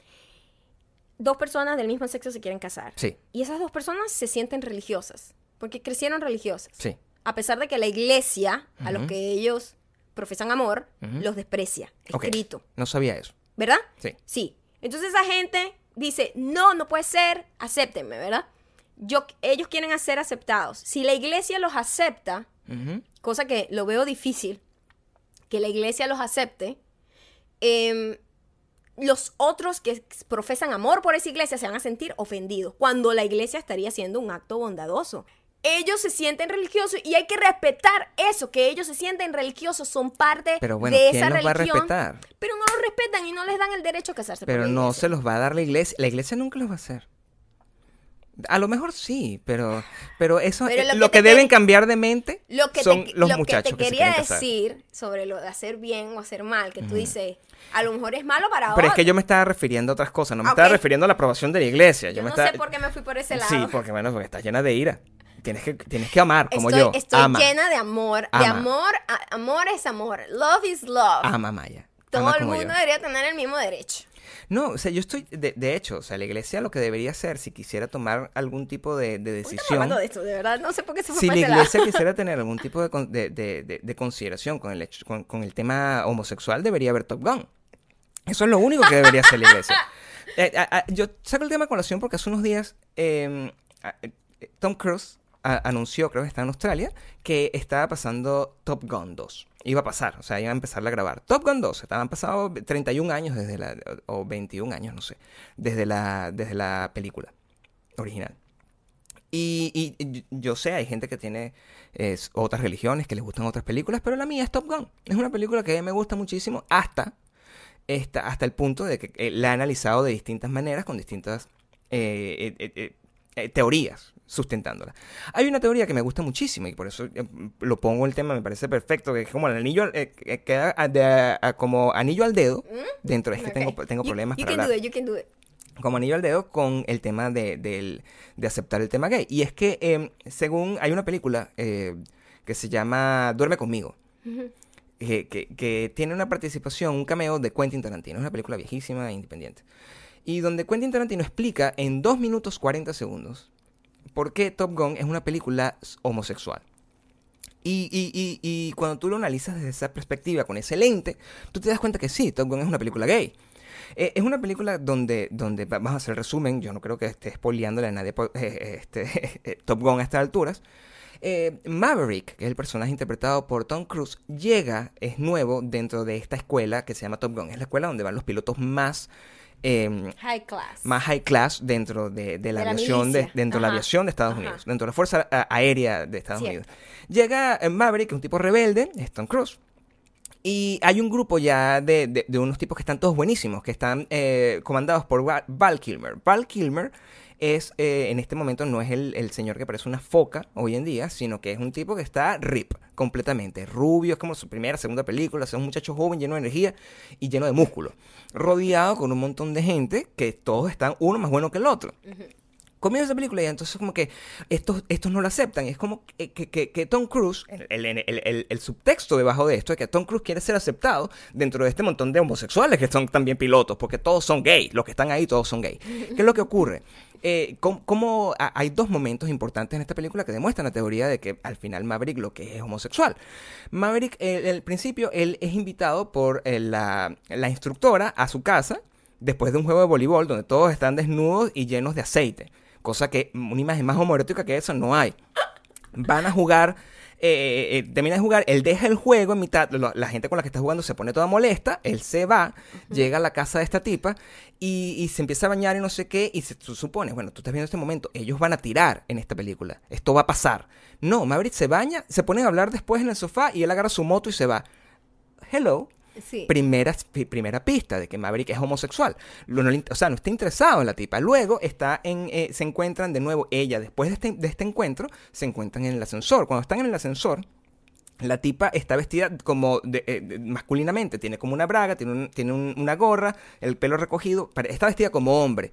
Dos personas del mismo sexo se quieren casar. Sí, Y esas dos personas se sienten religiosas, porque crecieron religiosas. sí. A pesar de que la iglesia, a los que ellos profesan amor, los desprecia, escrito. No sabía eso. ¿Verdad? Sí. Sí. Entonces esa gente dice, no, no puede ser, acéptenme, ¿verdad? Yo, ellos quieren ser aceptados. Si la iglesia los acepta, cosa que lo veo difícil, que la iglesia los acepte, em, los otros que profesan amor por esa iglesia se van a sentir ofendidos, cuando la iglesia estaría haciendo un acto bondadoso. Ellos se sienten religiosos y hay que respetar eso, que ellos se sienten religiosos, son parte Pero bueno, de ¿quién esa los va a religión. respetar? Pero no los respetan y no les dan el derecho a casarse. por Pero la no iglesia. se los va a dar la iglesia. La iglesia nunca los va a hacer. A lo mejor sí, pero, pero eso Pero eh, lo lo, que que, te deben cambiar de mente Lo que son te, los lo muchachos que que, te se quería quieren casar. decir sobre lo de hacer bien o hacer mal, que tú dices, a lo mejor es malo para Pero es que yo me estaba refiriendo a otras cosas, no me Ah, estaba ok. refiriendo a la aprobación de la iglesia. Yo, Yo me no estaba... sé por qué me fui por ese lado. Sí, porque bueno, porque estás llena de ira. Tienes que, tienes que amar, como estoy yo. estoy Ama. llena de amor. De amor, a- amor es amor. Love is love. Ama, Maya. Todo Ama el mundo yo. debería tener el mismo derecho. No, o sea, yo estoy, de, de hecho, o sea, la iglesia lo que debería hacer, si quisiera tomar algún tipo de, de decisión, hablando de esto, de verdad. No sé por qué se fue si la iglesia quisiera tener algún tipo de, de- de- de- de consideración con el, hecho- con, con el tema homosexual, debería haber Top Gun. Eso es lo único que debería hacer la iglesia. Eh, a- a- yo saco el tema a colación porque hace unos días eh, a- eh, Tom Cruise anunció, creo que está en Australia, que estaba pasando Top Gun 2. Iba a pasar, o sea, iba a empezar a grabar. Top Gun 2, estaban pasado 31 años desde la, o 21 años, no sé, desde la, desde la película original. Y, yo sé, hay gente que tiene eh, otras religiones, que les gustan otras películas, pero la mía es Top Gun. Es una película que me gusta muchísimo hasta, esta, hasta el punto de que eh, la he analizado de distintas maneras, con distintas eh, eh, teorías sustentándola. Hay una teoría que me gusta muchísimo y por eso eh, lo pongo el tema, me parece perfecto, que es como el anillo, al- eh, que queda a- de a- a- como anillo al dedo dentro, es que tengo, Ok. tengo You- problemas you para can hablar do it, you can do it. como anillo al dedo con el tema de, del- de aceptar el tema gay. Y es que, eh, según hay una película eh, que se llama Duerme conmigo, eh, que, que tiene una participación, un cameo de Quentin Tarantino. Es una película viejísima e independiente. Y donde Quentin Tarantino explica en 2 minutos 40 segundos por qué Top Gun es una película homosexual. Y, y, y, y cuando tú lo analizas desde esa perspectiva, con ese lente, tú te das cuenta que sí, Top Gun es una película gay. Eh, es una película donde, donde, vamos a hacer el resumen, yo no creo que esté spoileándole a nadie po- eh, este, Top Gun a estas alturas. Eh, Maverick, que es el personaje interpretado por Tom Cruise, llega, es nuevo dentro de esta escuela que se llama Top Gun. Es la escuela donde van los pilotos más, eh, High class. más high class dentro de, de la De la aviación de, dentro de la aviación de Estados Ajá. Unidos, dentro de la Fuerza Aérea de Estados Cierto. Unidos. Llega eh, Maverick, un tipo rebelde, Tom Cruise. Y hay un grupo ya de, de- de unos tipos que están todos buenísimos, que están eh, comandados por Val Kilmer. Val Kilmer es, eh, en este momento, no es el, el señor que parece una foca hoy en día, sino que es un tipo que está rip completamente. Rubio, es como su primera, segunda película, es un muchacho joven, lleno de energía y lleno de músculo. Rodeado con un montón de gente que todos están uno más bueno que el otro comienza esa película y entonces como que estos, estos no lo aceptan. Es como que, que- que- Tom Cruise, el, el- el- el- el subtexto debajo de esto es que Tom Cruise quiere ser aceptado dentro de este montón de homosexuales que son también pilotos, porque todos son gays, los que están ahí todos son gays. ¿Qué es lo que ocurre? Eh, ¿cómo- cómo ha- hay dos momentos importantes en esta película que demuestran la teoría de que al final Maverick lo que es homosexual. Maverick, eh, al principio, él es invitado por eh, la, la instructora a su casa después de un juego de voleibol donde todos están desnudos y llenos de aceite. Cosa que una imagen más homoerótica que eso no hay. Van a jugar, eh, eh, termina de jugar, él deja el juego en mitad, lo- la gente con la que está jugando se pone toda molesta, él se va, llega a la casa de esta tipa y, y se empieza a bañar y no sé qué, y se tú supones, bueno, tú estás viendo este momento, ellos van a tirar en esta película, esto va a pasar. No, Maverick se baña, se ponen a hablar después en el sofá y él agarra su moto y se va. Hello, Primera, primera pista de que Maverick es homosexual. O sea, no está interesado en la tipa. Luego está en, eh, se encuentran de nuevo, ella, después de este, de este encuentro, se encuentran en el ascensor. Cuando están en el ascensor, la tipa está vestida como de- eh, masculinamente, tiene como una braga, tiene, un- tiene un- una gorra, el pelo recogido, está vestida como hombre.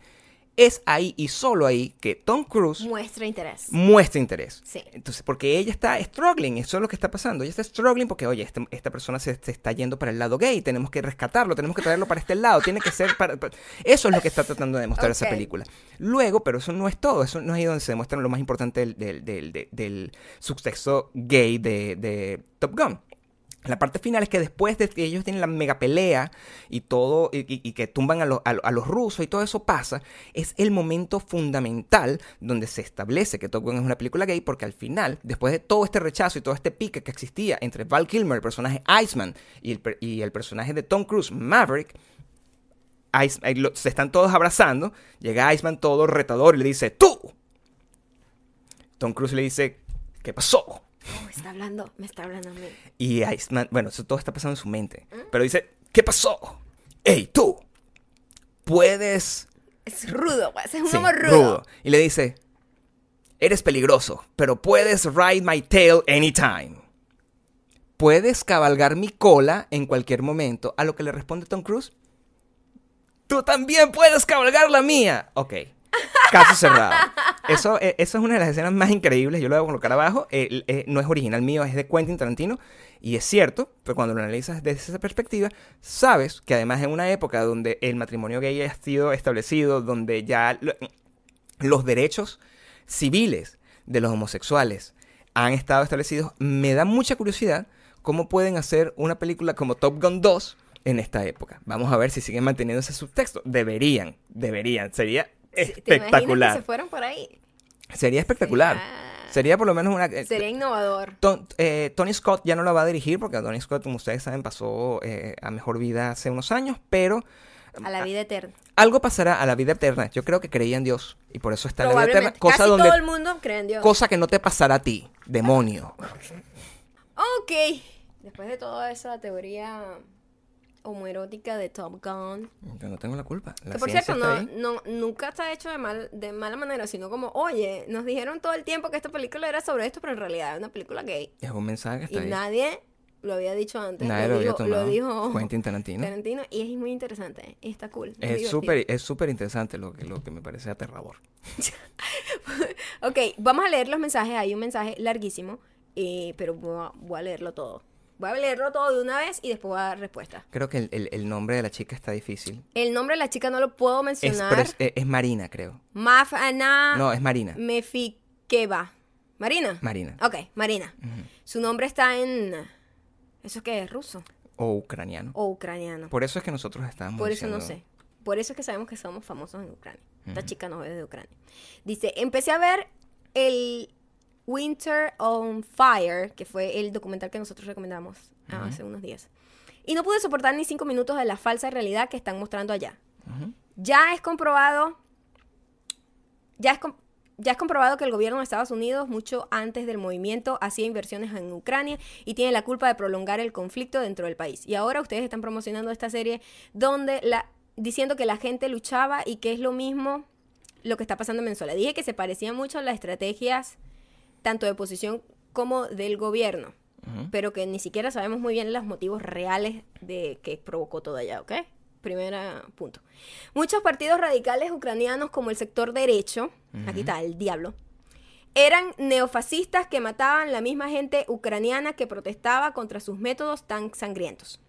Es ahí y solo ahí que Tom Cruise Muestra interés. muestra interés. Sí. Entonces, porque ella está struggling, eso es lo que está pasando. Ella está struggling porque, oye, este- esta persona se, se está yendo para el lado gay, tenemos que rescatarlo, tenemos que traerlo para este lado, tiene que ser para... para- Eso es lo que está tratando de demostrar esa película. Luego, pero eso no es todo, eso no es ahí donde se demuestra lo más importante del, del, del, del- del subtexto gay de, de Top Gun. La parte final es que después de que ellos tienen la mega pelea y todo, y, que tumban a, los- rusos y todo eso pasa, es el momento fundamental donde se establece que Top Gun es una película gay, porque al final, después de todo este rechazo y todo este pique que existía entre Val Kilmer, el personaje Iceman, y el, personaje de Tom Cruise, Maverick, se están todos abrazando, llega Iceman todo retador y le dice, ¡tú! Tom Cruise le dice, ¿qué pasó? Oh, está hablando, me está hablando a mí. Y Iceman, bueno, eso todo está pasando en su mente. Pero dice, ¿qué pasó? ¡Ey, tú! Puedes... Es rudo, es un Sí, hombre rudo. Y le dice, Eres peligroso, pero puedes ride my tail anytime. Puedes cabalgar mi cola en cualquier momento. A lo que le responde Tom Cruise. Tú también puedes cabalgar la mía. Ok. Caso cerrado. Eso, eh, eso es una de las escenas más increíbles. Yo lo voy a colocar abajo. Eh, no es original mío, es de Quentin Tarantino. Y es cierto, pero cuando lo analizas desde esa perspectiva, sabes que además en una época donde el matrimonio gay ha sido establecido, donde ya lo- los derechos civiles de los homosexuales han estado establecidos, me da mucha curiosidad cómo pueden hacer una película como Top Gun 2 en esta época. Vamos a ver si siguen manteniendo ese subtexto. Deberían, deberían. Sería ¿Te imaginas espectacular. que se fueron por ahí? Sería espectacular. Sería- Sería por lo menos una... eh, Sería innovador. Ton- eh, Tony Scott ya no la va a dirigir porque Tony Scott, como ustedes saben, pasó eh, a mejor vida hace unos años, pero A la vida eterna. algo pasará a la vida eterna. Yo creo que creía en Dios y por eso está en la vida eterna, cosa Casi donde todo el mundo cree en Dios. cosa que no te pasará a ti, demonio. Ok. Después de toda esa teoría homoerótica de Top Gun. Yo no tengo la culpa. La Que por cierto, no, no, nunca está hecho de, mal, de mala manera, sino como, oye, nos dijeron todo el tiempo que esta película era sobre esto, pero en realidad es una película gay. Es un mensaje que Y está ahí. nadie lo había dicho antes. Nadie lo dijo. Lo dijo Quentin Tarantino. Tarantino, y es muy interesante. y Está cool. Es súper es súper interesante lo que, lo que me parece aterrador. Ok, vamos a leer los mensajes. Hay un mensaje larguísimo, eh, pero voy a, voy a leerlo todo. Voy a leerlo todo de una vez y después voy a dar respuesta. Creo que el, el- el nombre de la chica está difícil. El nombre de la chica no lo puedo Es, mencionar. pero es, es- es Marina, creo. Mafana No, es Marina. Mefikeva. ¿Marina? Marina. Ok, Marina. Su nombre está en... ¿Eso qué es? ¿Ruso? O ucraniano. ¿O ucraniano? Por eso es que nosotros estamos Por eso no sé. Por eso es que sabemos que somos famosos en Ucrania. Esta chica no es de Ucrania. Dice, empecé a ver el Winter on Fire, que fue el documental que nosotros recomendamos ah, hace unos días. Y no pude soportar ni cinco minutos de la falsa realidad que están mostrando allá. Ujú. Ya es comprobado, ya es, com- ya es comprobado que el gobierno de Estados Unidos, mucho antes del movimiento, hacía inversiones en Ucrania y tiene la culpa de prolongar el conflicto dentro del país. Y ahora ustedes están promocionando esta serie donde la, diciendo que la gente luchaba y que es lo mismo lo que está pasando en Venezuela. Dije que se parecía mucho a las estrategias tanto de oposición como del gobierno, pero que ni siquiera sabemos muy bien los motivos reales de que provocó todo allá, ¿ok? Primera punto. Muchos partidos radicales ucranianos como el sector derecho, aquí está el diablo, eran neofascistas que mataban la misma gente ucraniana que protestaba contra sus métodos tan sangrientos.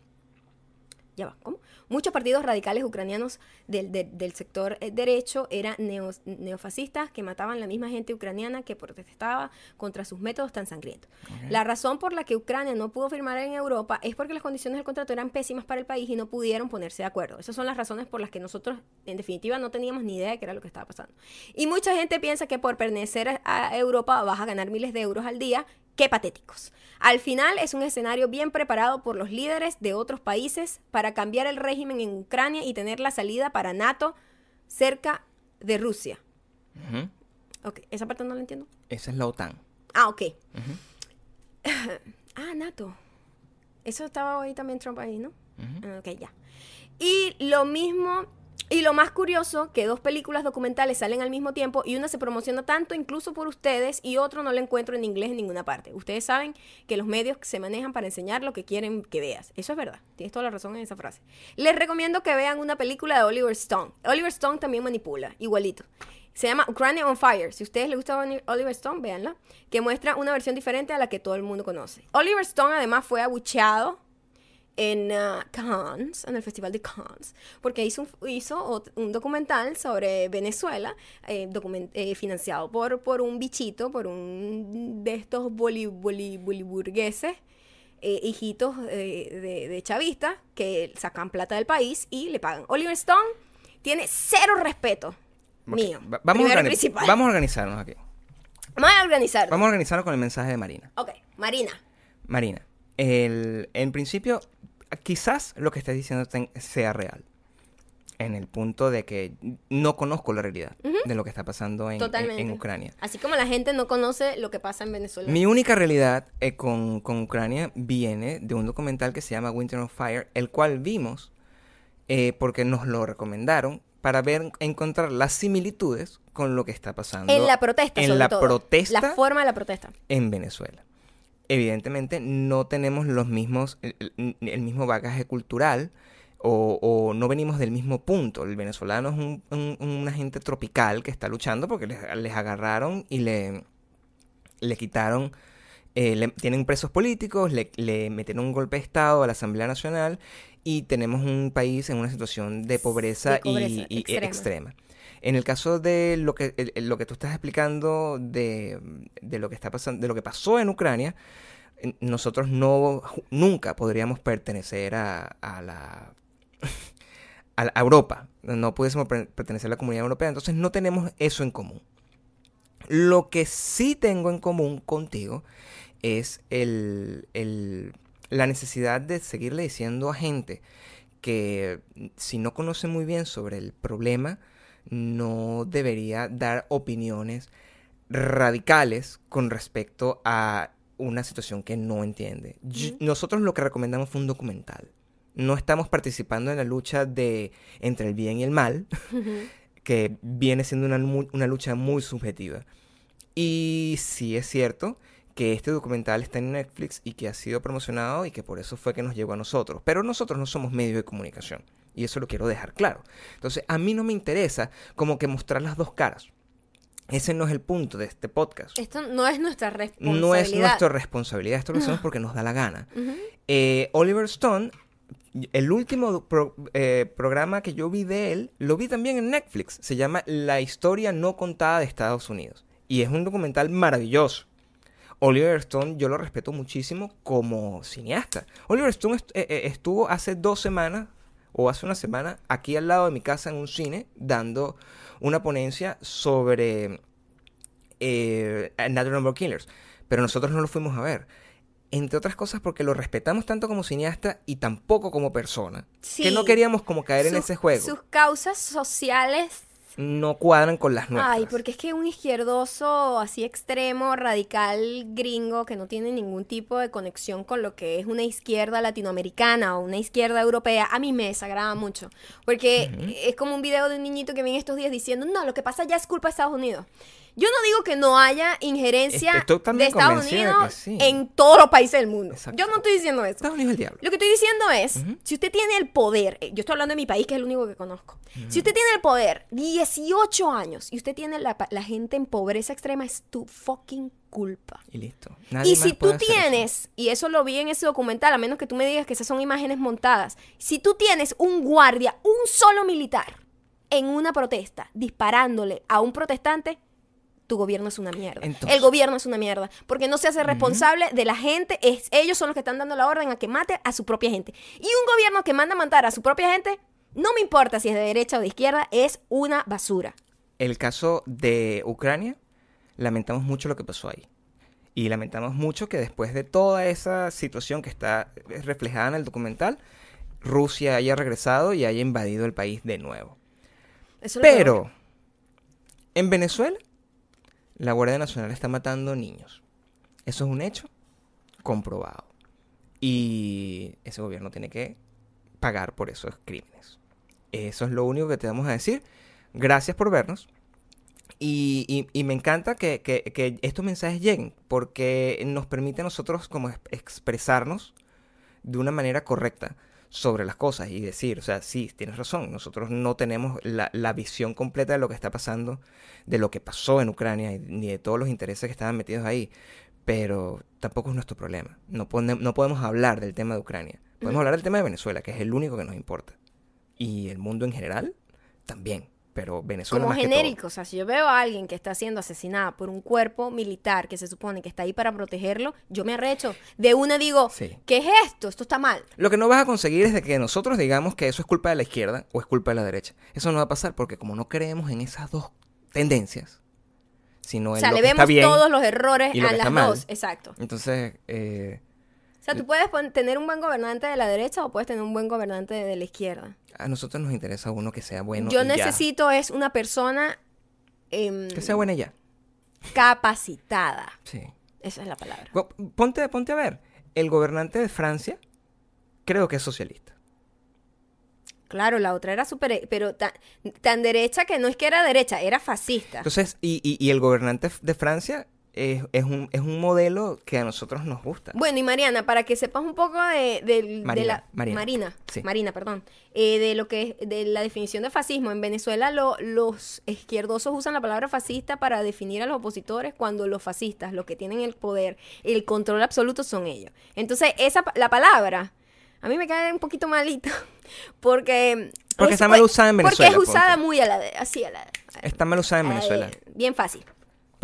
Ya va, ¿cómo? Muchos partidos radicales ucranianos del, de- del sector eh, derecho eran neo- neofascistas que mataban la misma gente ucraniana que protestaba contra sus métodos tan sangrientos. La razón por la que Ucrania no pudo firmar en Europa es porque las condiciones del contrato eran pésimas para el país y no pudieron ponerse de acuerdo. Esas son las razones por las que nosotros, en definitiva, no teníamos ni idea de qué era lo que estaba pasando. Y mucha gente piensa que por pertenecer a- a Europa vas a ganar miles de euros al día. Qué patéticos. Al final es un escenario bien preparado por los líderes de otros países para cambiar el régimen en Ucrania y tener la salida para NATO cerca de Rusia. Ujú. Ok, esa parte no la entiendo. Esa es la OTAN. Ah, ok. ah, NATO. Eso estaba hoy también Trump ahí, ¿no? Ah, Ok, ya. Y lo mismo, y lo más curioso, que dos películas documentales salen al mismo tiempo y una se promociona tanto incluso por ustedes y otro no lo encuentro en inglés en ninguna parte. Ustedes saben que los medios se manejan para enseñar lo que quieren que veas. Eso es verdad. Tienes toda la razón en esa frase. Les recomiendo que vean una película de Oliver Stone. Oliver Stone también manipula, igualito. Se llama Ucrania on Fire. Si a ustedes les gusta Oliver Stone, véanla. Que muestra una versión diferente a la que todo el mundo conoce. Oliver Stone además fue abucheado en ah, Cannes, en el Festival de Cannes, porque hizo un, hizo un documental sobre Venezuela, eh, document- eh, financiado por, por un bichito, por un de estos boli, boli- boliburgueses, eh, hijitos de, de chavistas, que sacan plata del país y le pagan. Oliver Stone tiene cero respeto mío. va- Vamos, a vamos a organizarnos aquí. Vamos a organizar. Vamos a organizarnos con el mensaje de Marina. Ok, Marina. Marina, el, en principio, quizás lo que estás diciendo sea real. En el punto de que no conozco la realidad de lo que está pasando en, en- Totalmente. en Ucrania. Así como la gente no conoce lo que pasa en Venezuela. Mi única realidad eh, con, con Ucrania viene de un documental que se llama Winter on Fire, el cual vimos eh, porque nos lo recomendaron para ver, encontrar las similitudes con lo que está pasando En la protesta, en sobre la todo. protesta La forma de la protesta. en Venezuela. Evidentemente no tenemos los mismos, el, mismo bagaje cultural o, o no venimos del mismo punto. El venezolano es un, un- una gente tropical que está luchando porque les, les agarraron y le, le quitaron, eh, le- tienen presos políticos, le, le metieron un golpe de Estado a la Asamblea Nacional y tenemos un país en una situación de pobreza, De pobreza y, y- extrema. extrema. En el caso de lo que, el- lo que tú estás explicando de, de lo que está pasando, de lo que pasó en Ucrania, nosotros no nunca podríamos pertenecer a, a a, Europa. No pudiésemos per- pertenecer a la comunidad europea. Entonces no tenemos eso en común. Lo que sí tengo en común contigo es el, el- la necesidad de seguirle diciendo a gente que si no conoce muy bien sobre el problema, no debería dar opiniones radicales con respecto a una situación que no entiende. Nosotros lo que recomendamos fue un documental. No estamos participando en la lucha de entre el bien y el mal, que viene siendo una, una lucha muy subjetiva. Y sí es cierto que este documental está en Netflix y que ha sido promocionado y que por eso fue que nos llegó a nosotros. Pero nosotros no somos medios de comunicación. Y eso lo quiero dejar claro. Entonces, a mí no me interesa como que mostrar las dos caras. Ese no es el punto de este podcast. Esto no es nuestra responsabilidad. No es nuestra responsabilidad. Esto lo hacemos porque nos da la gana. Eh, Oliver Stone, el último pro- eh, programa que yo vi de él, lo vi también en Netflix. Se llama La historia no contada de Estados Unidos. Y es un documental maravilloso. Oliver Stone yo lo respeto muchísimo como cineasta. Oliver Stone eh, estuvo hace dos semanas o hace una semana aquí al lado de mi casa en un cine dando una ponencia sobre eh, Another Number of Killers. Pero nosotros no lo fuimos a ver. Entre otras cosas porque lo respetamos tanto como cineasta y tampoco como persona. Que no queríamos como caer en ese juego. Sus causas sociales. No cuadran con las nuestras. Ay, porque es que un izquierdoso así extremo, radical, gringo, que no tiene ningún tipo de conexión con lo que es una izquierda latinoamericana o una izquierda europea, a mí me desagrada mucho. Porque es como un video de un niñito que viene estos días diciendo, no, lo que pasa ya es culpa de Estados Unidos. Yo no digo que no haya injerencia de Estados Unidos sí. en todos los países del mundo. Exacto. Yo no estoy diciendo eso. Estados Unidos es el diablo. Lo que estoy diciendo es, si usted tiene el poder, eh, yo estoy hablando de mi país, que es el único que conozco. Si usted tiene el poder, 18 años, y usted tiene la, la gente en pobreza extrema, es tu fucking culpa. Y listo. Nadie Y si tú eso. tienes, y eso lo vi en ese documental, a menos que tú me digas que esas son imágenes montadas, si tú tienes un guardia, un solo militar, en una protesta, disparándole a un protestante, tu gobierno es una mierda. Entonces- el gobierno es una mierda. Porque no se hace responsable de la gente. Es, ellos son los que están dando la orden a que mate a su propia gente. Y un gobierno que manda a matar a su propia gente, no me importa si es de derecha o de izquierda, es una basura. El caso de Ucrania, lamentamos mucho lo que pasó ahí. Y lamentamos mucho que después de toda esa situación que está reflejada en el documental, Rusia haya regresado y haya invadido el país de nuevo. Eso. Pero, en Venezuela, la Guardia Nacional está matando niños. Eso es un hecho comprobado. Y ese gobierno tiene que pagar por esos crímenes. Eso es lo único que te vamos a decir. Gracias por vernos. Y, me encanta que, que- que estos mensajes lleguen porque nos permite a nosotros como ex- expresarnos de una manera correcta sobre las cosas y decir, o sea, sí, tienes razón, nosotros no tenemos la, la visión completa de lo que está pasando, de lo que pasó en Ucrania ni de todos los intereses que estaban metidos ahí, pero tampoco es nuestro problema. No, pone- no podemos hablar del tema de Ucrania, podemos hablar del tema de Venezuela, que es el único que nos importa. Y el mundo en general también, pero Venezuela Como más que todo. genérico, o sea, si yo veo a alguien que está siendo asesinada por un cuerpo militar que se supone que está ahí para protegerlo, yo me arrecho. De una digo, Sí. ¿qué es esto? Esto está mal. Lo que no vas a conseguir es de que nosotros digamos que eso es culpa de la izquierda o es culpa de la derecha. Eso no va a pasar porque como no creemos en esas dos tendencias, sino O en sea, lo le que está vemos bien, todos los errores y lo a que las está mal. dos. Exacto. entonces eh, O sea, tú puedes pon- tener un buen gobernante de la derecha o puedes tener un buen gobernante de la izquierda. a nosotros nos interesa uno que sea bueno. Yo y ya. necesito es una persona em, Que sea buena y ya. capacitada. Sí. Esa es la palabra. Ponte, ponte a ver. El gobernante de Francia creo que es socialista. Claro, la otra era súper, pero tan, tan derecha que no es que era derecha, era fascista. Entonces, y, y, y el gobernante de Francia es, es, un, es un modelo que a nosotros nos gusta. Bueno, y Mariana, para que sepas un poco de, de- de la Marina. Marina, Sí. Marina, perdón, eh, de lo que es de la definición de fascismo en Venezuela, lo- los izquierdosos usan la palabra fascista para definir a los opositores cuando los fascistas, los que tienen el poder, el control absoluto son ellos. Entonces, esa la palabra a mí me cae un poquito malito porque Porque está mal usada en Venezuela, Porque es usada muy a la de, así a la Está mal usada en Venezuela. bien fácil.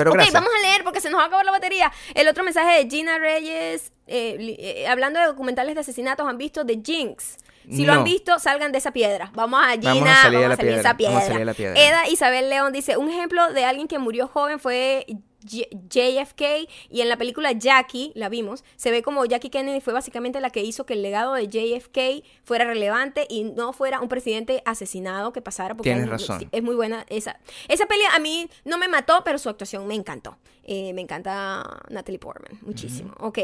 Pero ok, gracias. vamos a leer porque se nos va a acabar la batería. El otro mensaje de Gina Reyes, eh, li- eh, hablando de documentales de asesinatos, ¿han visto The Jinx? Si lo han visto, salgan de esa piedra. Vamos a Gina, Vamos a salir de la salir de esa piedra, vamos a piedra. salir de la piedra. Eda Isabel León dice, un ejemplo de alguien que murió joven fue JFK y en la película Jackie, la vimos, se ve como Jackie Kennedy fue básicamente la que hizo que el legado de JFK fuera relevante y no fuera un presidente asesinado que pasara porque Tienes hay- razón. es muy buena esa. Esa peli a mí no me mató, pero su actuación me encantó. Eh, me encanta Natalie Portman, muchísimo. Ok.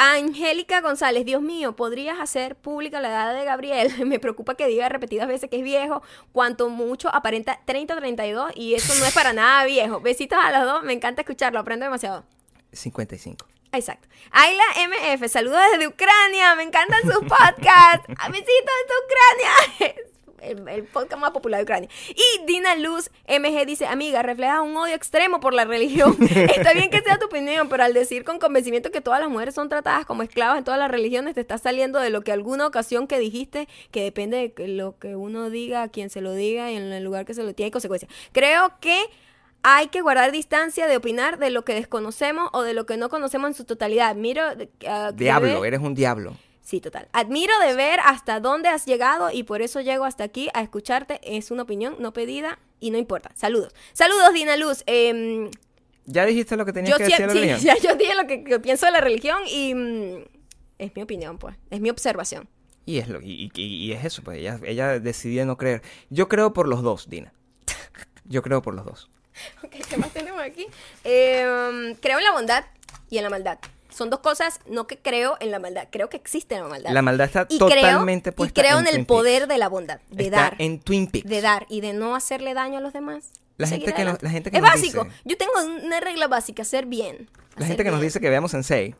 Angélica González, Dios mío, ¿podrías hacer pública la edad de Gabriel? Me preocupa que diga repetidas veces que es viejo, cuanto mucho aparenta 30 o 32 y eso no es para nada viejo. Besitos a los dos, me encanta escucharlo, aprendo demasiado. 55. Exacto. Ayla MF, saludos desde Ucrania, me encantan sus podcasts. Besitos desde Ucrania. El, el podcast más popular de Ucrania. Y Dina Luz MG dice, amiga, refleja un odio extremo por la religión. Está bien que sea tu opinión, pero al decir con convencimiento que todas las mujeres son tratadas como esclavas en todas las religiones, te estás saliendo de lo que alguna ocasión que dijiste, que depende de lo que uno diga, a quien se lo diga y en el lugar que se lo tiene consecuencias. Creo que hay que guardar distancia de opinar de lo que desconocemos o de lo que no conocemos en su totalidad. Miro. ah, de Diablo, eres un diablo. Sí, total. Admiro de ver hasta dónde has llegado y por eso llego hasta aquí a escucharte. Es una opinión no pedida y no importa. Saludos. Saludos, Dina Luz. Em, Ya dijiste lo que tenías que decir de la sí, religión. ya yo dije lo que, que pienso de la religión y mm, es mi opinión, pues. Es mi observación. Y es, lo, y, y- y es eso, pues ella, ella decidió no creer. Yo creo por los dos, Dina. Yo creo por los dos. Ok, ¿qué más tenemos aquí? Em, creo en la bondad y en la maldad. Son dos cosas, no que creo en la maldad, creo que existe la maldad. La maldad está y totalmente creo, puesta Y creo en Twin el poder Peaks. de la bondad, de Está dar. en Twin Peaks. de dar y de no hacerle daño a los demás. La gente que nos- la gente que es nos básico. dice- Yo tengo una regla básica, hacer bien. La hacer gente que nos dice que veamos Sensei.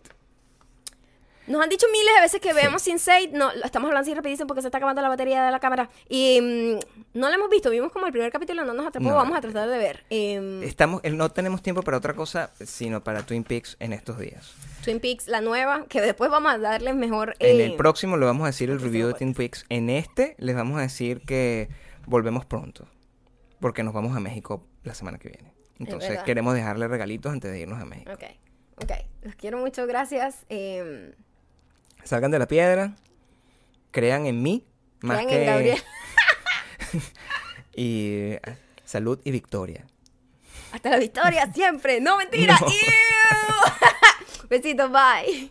Nos han dicho miles de veces que veamos Sin no, lo estamos hablando así rapidísimo porque se está acabando la batería de la cámara. Y mm, no lo hemos visto, vimos como el primer capítulo, no nos atrapó, No. vamos a tratar de ver. Em, Estamos, eh, no tenemos tiempo para otra cosa, sino para Twin Peaks en estos días. Twin Peaks, la nueva, que después vamos a darles mejor... En eh, el próximo le vamos a decir el review de. Twin Peaks. En este les vamos a decir que volvemos pronto. Porque nos vamos a México la semana que viene. Entonces queremos dejarle regalitos antes de irnos a México. Ok, ok. Los quiero mucho, gracias. Em, Salgan de la piedra, crean en mí, más crean que... en Gabriel. y eh, salud y victoria. Hasta la victoria siempre. No, mentira. No. Besitos, bye.